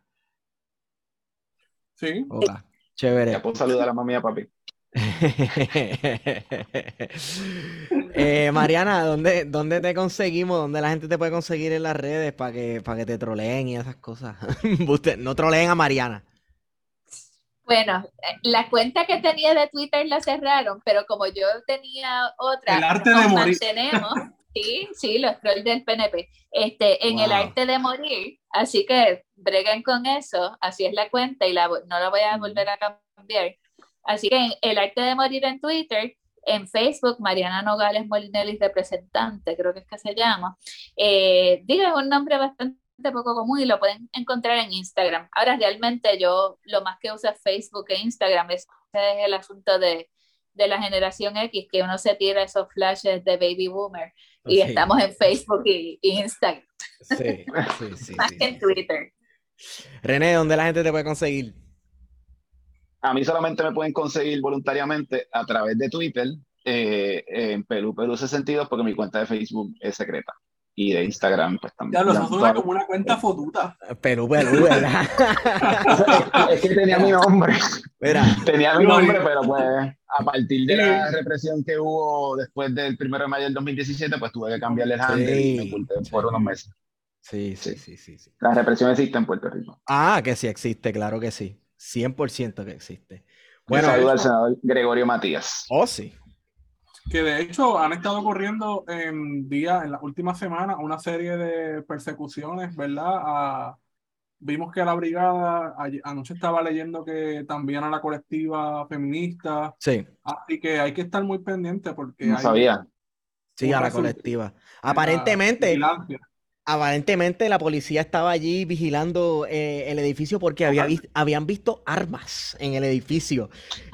Sí. Hola. Chévere. Ya puedo saludar a la mami y a papi. eh, Mariana, ¿dónde, ¿dónde te conseguimos? ¿Dónde la gente te puede conseguir en las redes para que, para que te troleen y esas cosas? no troleen a Mariana. Bueno, la cuenta que tenía de Twitter la cerraron, pero como yo tenía otra, el arte de morir. mantenemos. Sí, sí, los trolls del PNP. Este, en el arte de morir, así que breguen con eso, así es la cuenta y la, no la voy a volver a cambiar. Así que el arte de morir en Twitter, en Facebook, Mariana Nogales Molinelli, representante, creo que es que se llama. Eh, digo, es un nombre bastante poco común y lo pueden encontrar en Instagram. Ahora realmente yo lo más que uso es Facebook e Instagram, es el asunto de, de la generación X, que uno se tira esos flashes de baby boomer y estamos en Facebook y, Instagram. Sí, sí, sí. Más que en Twitter. René, ¿dónde la gente te puede conseguir? A mí solamente me pueden conseguir voluntariamente a través de Twitter, eh, en Perú, Perú 62, porque mi cuenta de Facebook es secreta y de Instagram pues también. Ya lo suena como una cuenta fotuta. Perú, Perú, ¿verdad? es que tenía mi nombre. Tenía mi nombre, pero pues a partir de la represión que hubo después del 1 de mayo del 2017, pues tuve que cambiarle el handle y me oculté por unos meses. Sí, sí, sí, sí, sí. La represión existe en Puerto Rico. Ah, que sí existe, claro que sí. 100% que existe. Bueno, saludo al senador Gregorio Matías. Oh, sí que de hecho han estado corriendo en día, en las últimas semanas, una serie de persecuciones, ¿verdad? vimos que la brigada, anoche estaba leyendo que también a la colectiva feminista. Sí. Así que hay que estar muy pendiente porque... No sabía. Sí, a la colectiva. Aparentemente, aparentemente la policía estaba allí vigilando eh, el edificio porque había habían visto armas en el edificio.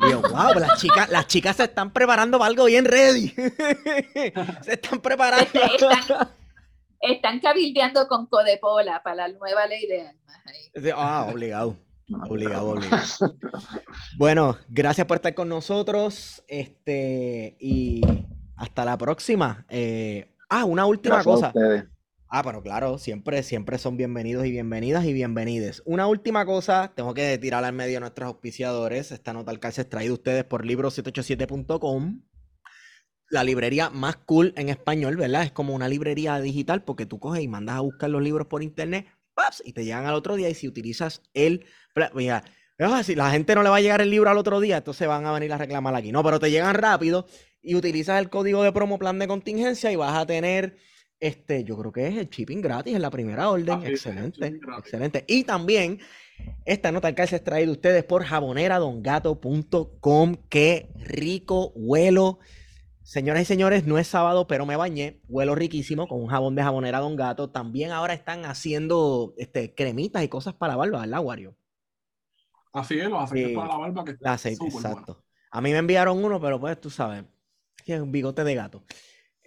Y yo, wow, las chicas, las chicas se están preparando para algo bien ready. se están preparando. Están, cabildeando con Codepola para la nueva ley de armas. Ah, obligado. Obligado, obligado. Bueno, gracias por estar con nosotros. Este, y hasta la próxima. Eh, ah, una última cosa. Ah, pero claro, siempre, siempre son bienvenidos y bienvenidas y bienvenides. Una última cosa, tengo que tirar al medio a nuestros auspiciadores. Esta nota al es traída ustedes por libro787.com. La librería más cool en español, ¿verdad? Es como una librería digital porque tú coges y mandas a buscar los libros por internet ¡paps! y te llegan al otro día. Y si utilizas el. Mira, si la gente no le va a llegar el libro al otro día, entonces van a venir a reclamar aquí. No, pero te llegan rápido y utilizas el código de promo plan de contingencia y vas a tener este, yo creo que es el shipping gratis en la primera orden. Ah, excelente, excelente. Y también esta nota al es traída ustedes por jaboneradongato.com. Qué rico huelo. Señoras y señores, no es sábado, pero me bañé. Huelo riquísimo con un jabón de jabonera Don Gato. También ahora están haciendo este, cremitas y cosas para la barba, ¿verdad, Wario? Así es, los aceites para la barba que está exacto. A mí me enviaron uno, pero pues tú sabes, es un bigote de gato.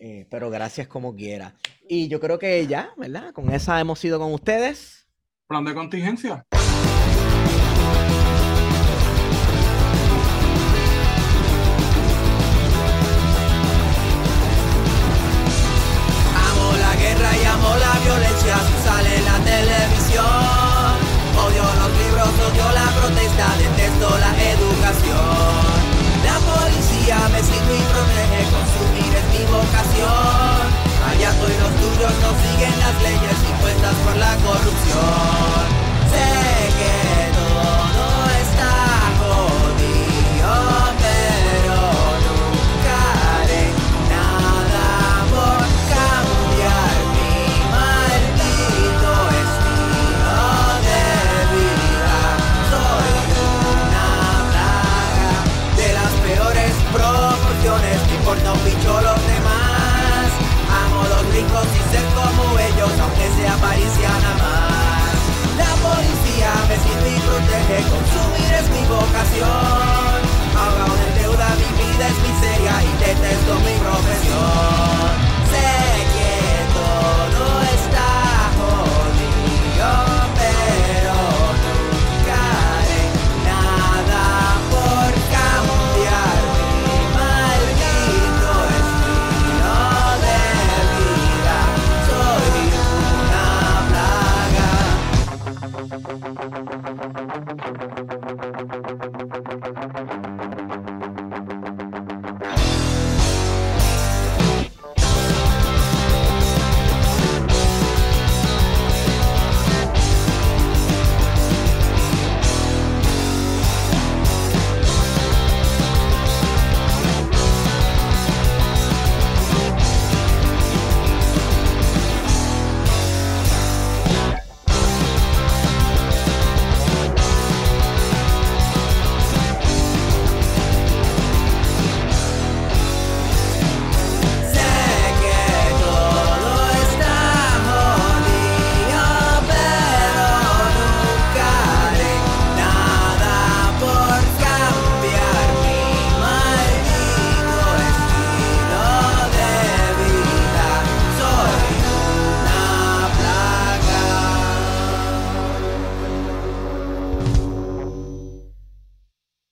Eh, pero gracias como quiera. Y yo creo que ya, ¿verdad? Con esa hemos ido con ustedes. Plan de contingencia. Por la defiende y protege, consumir es mi vocación. Ahogado en deuda, mi vida es miseria y detesto mi profesión.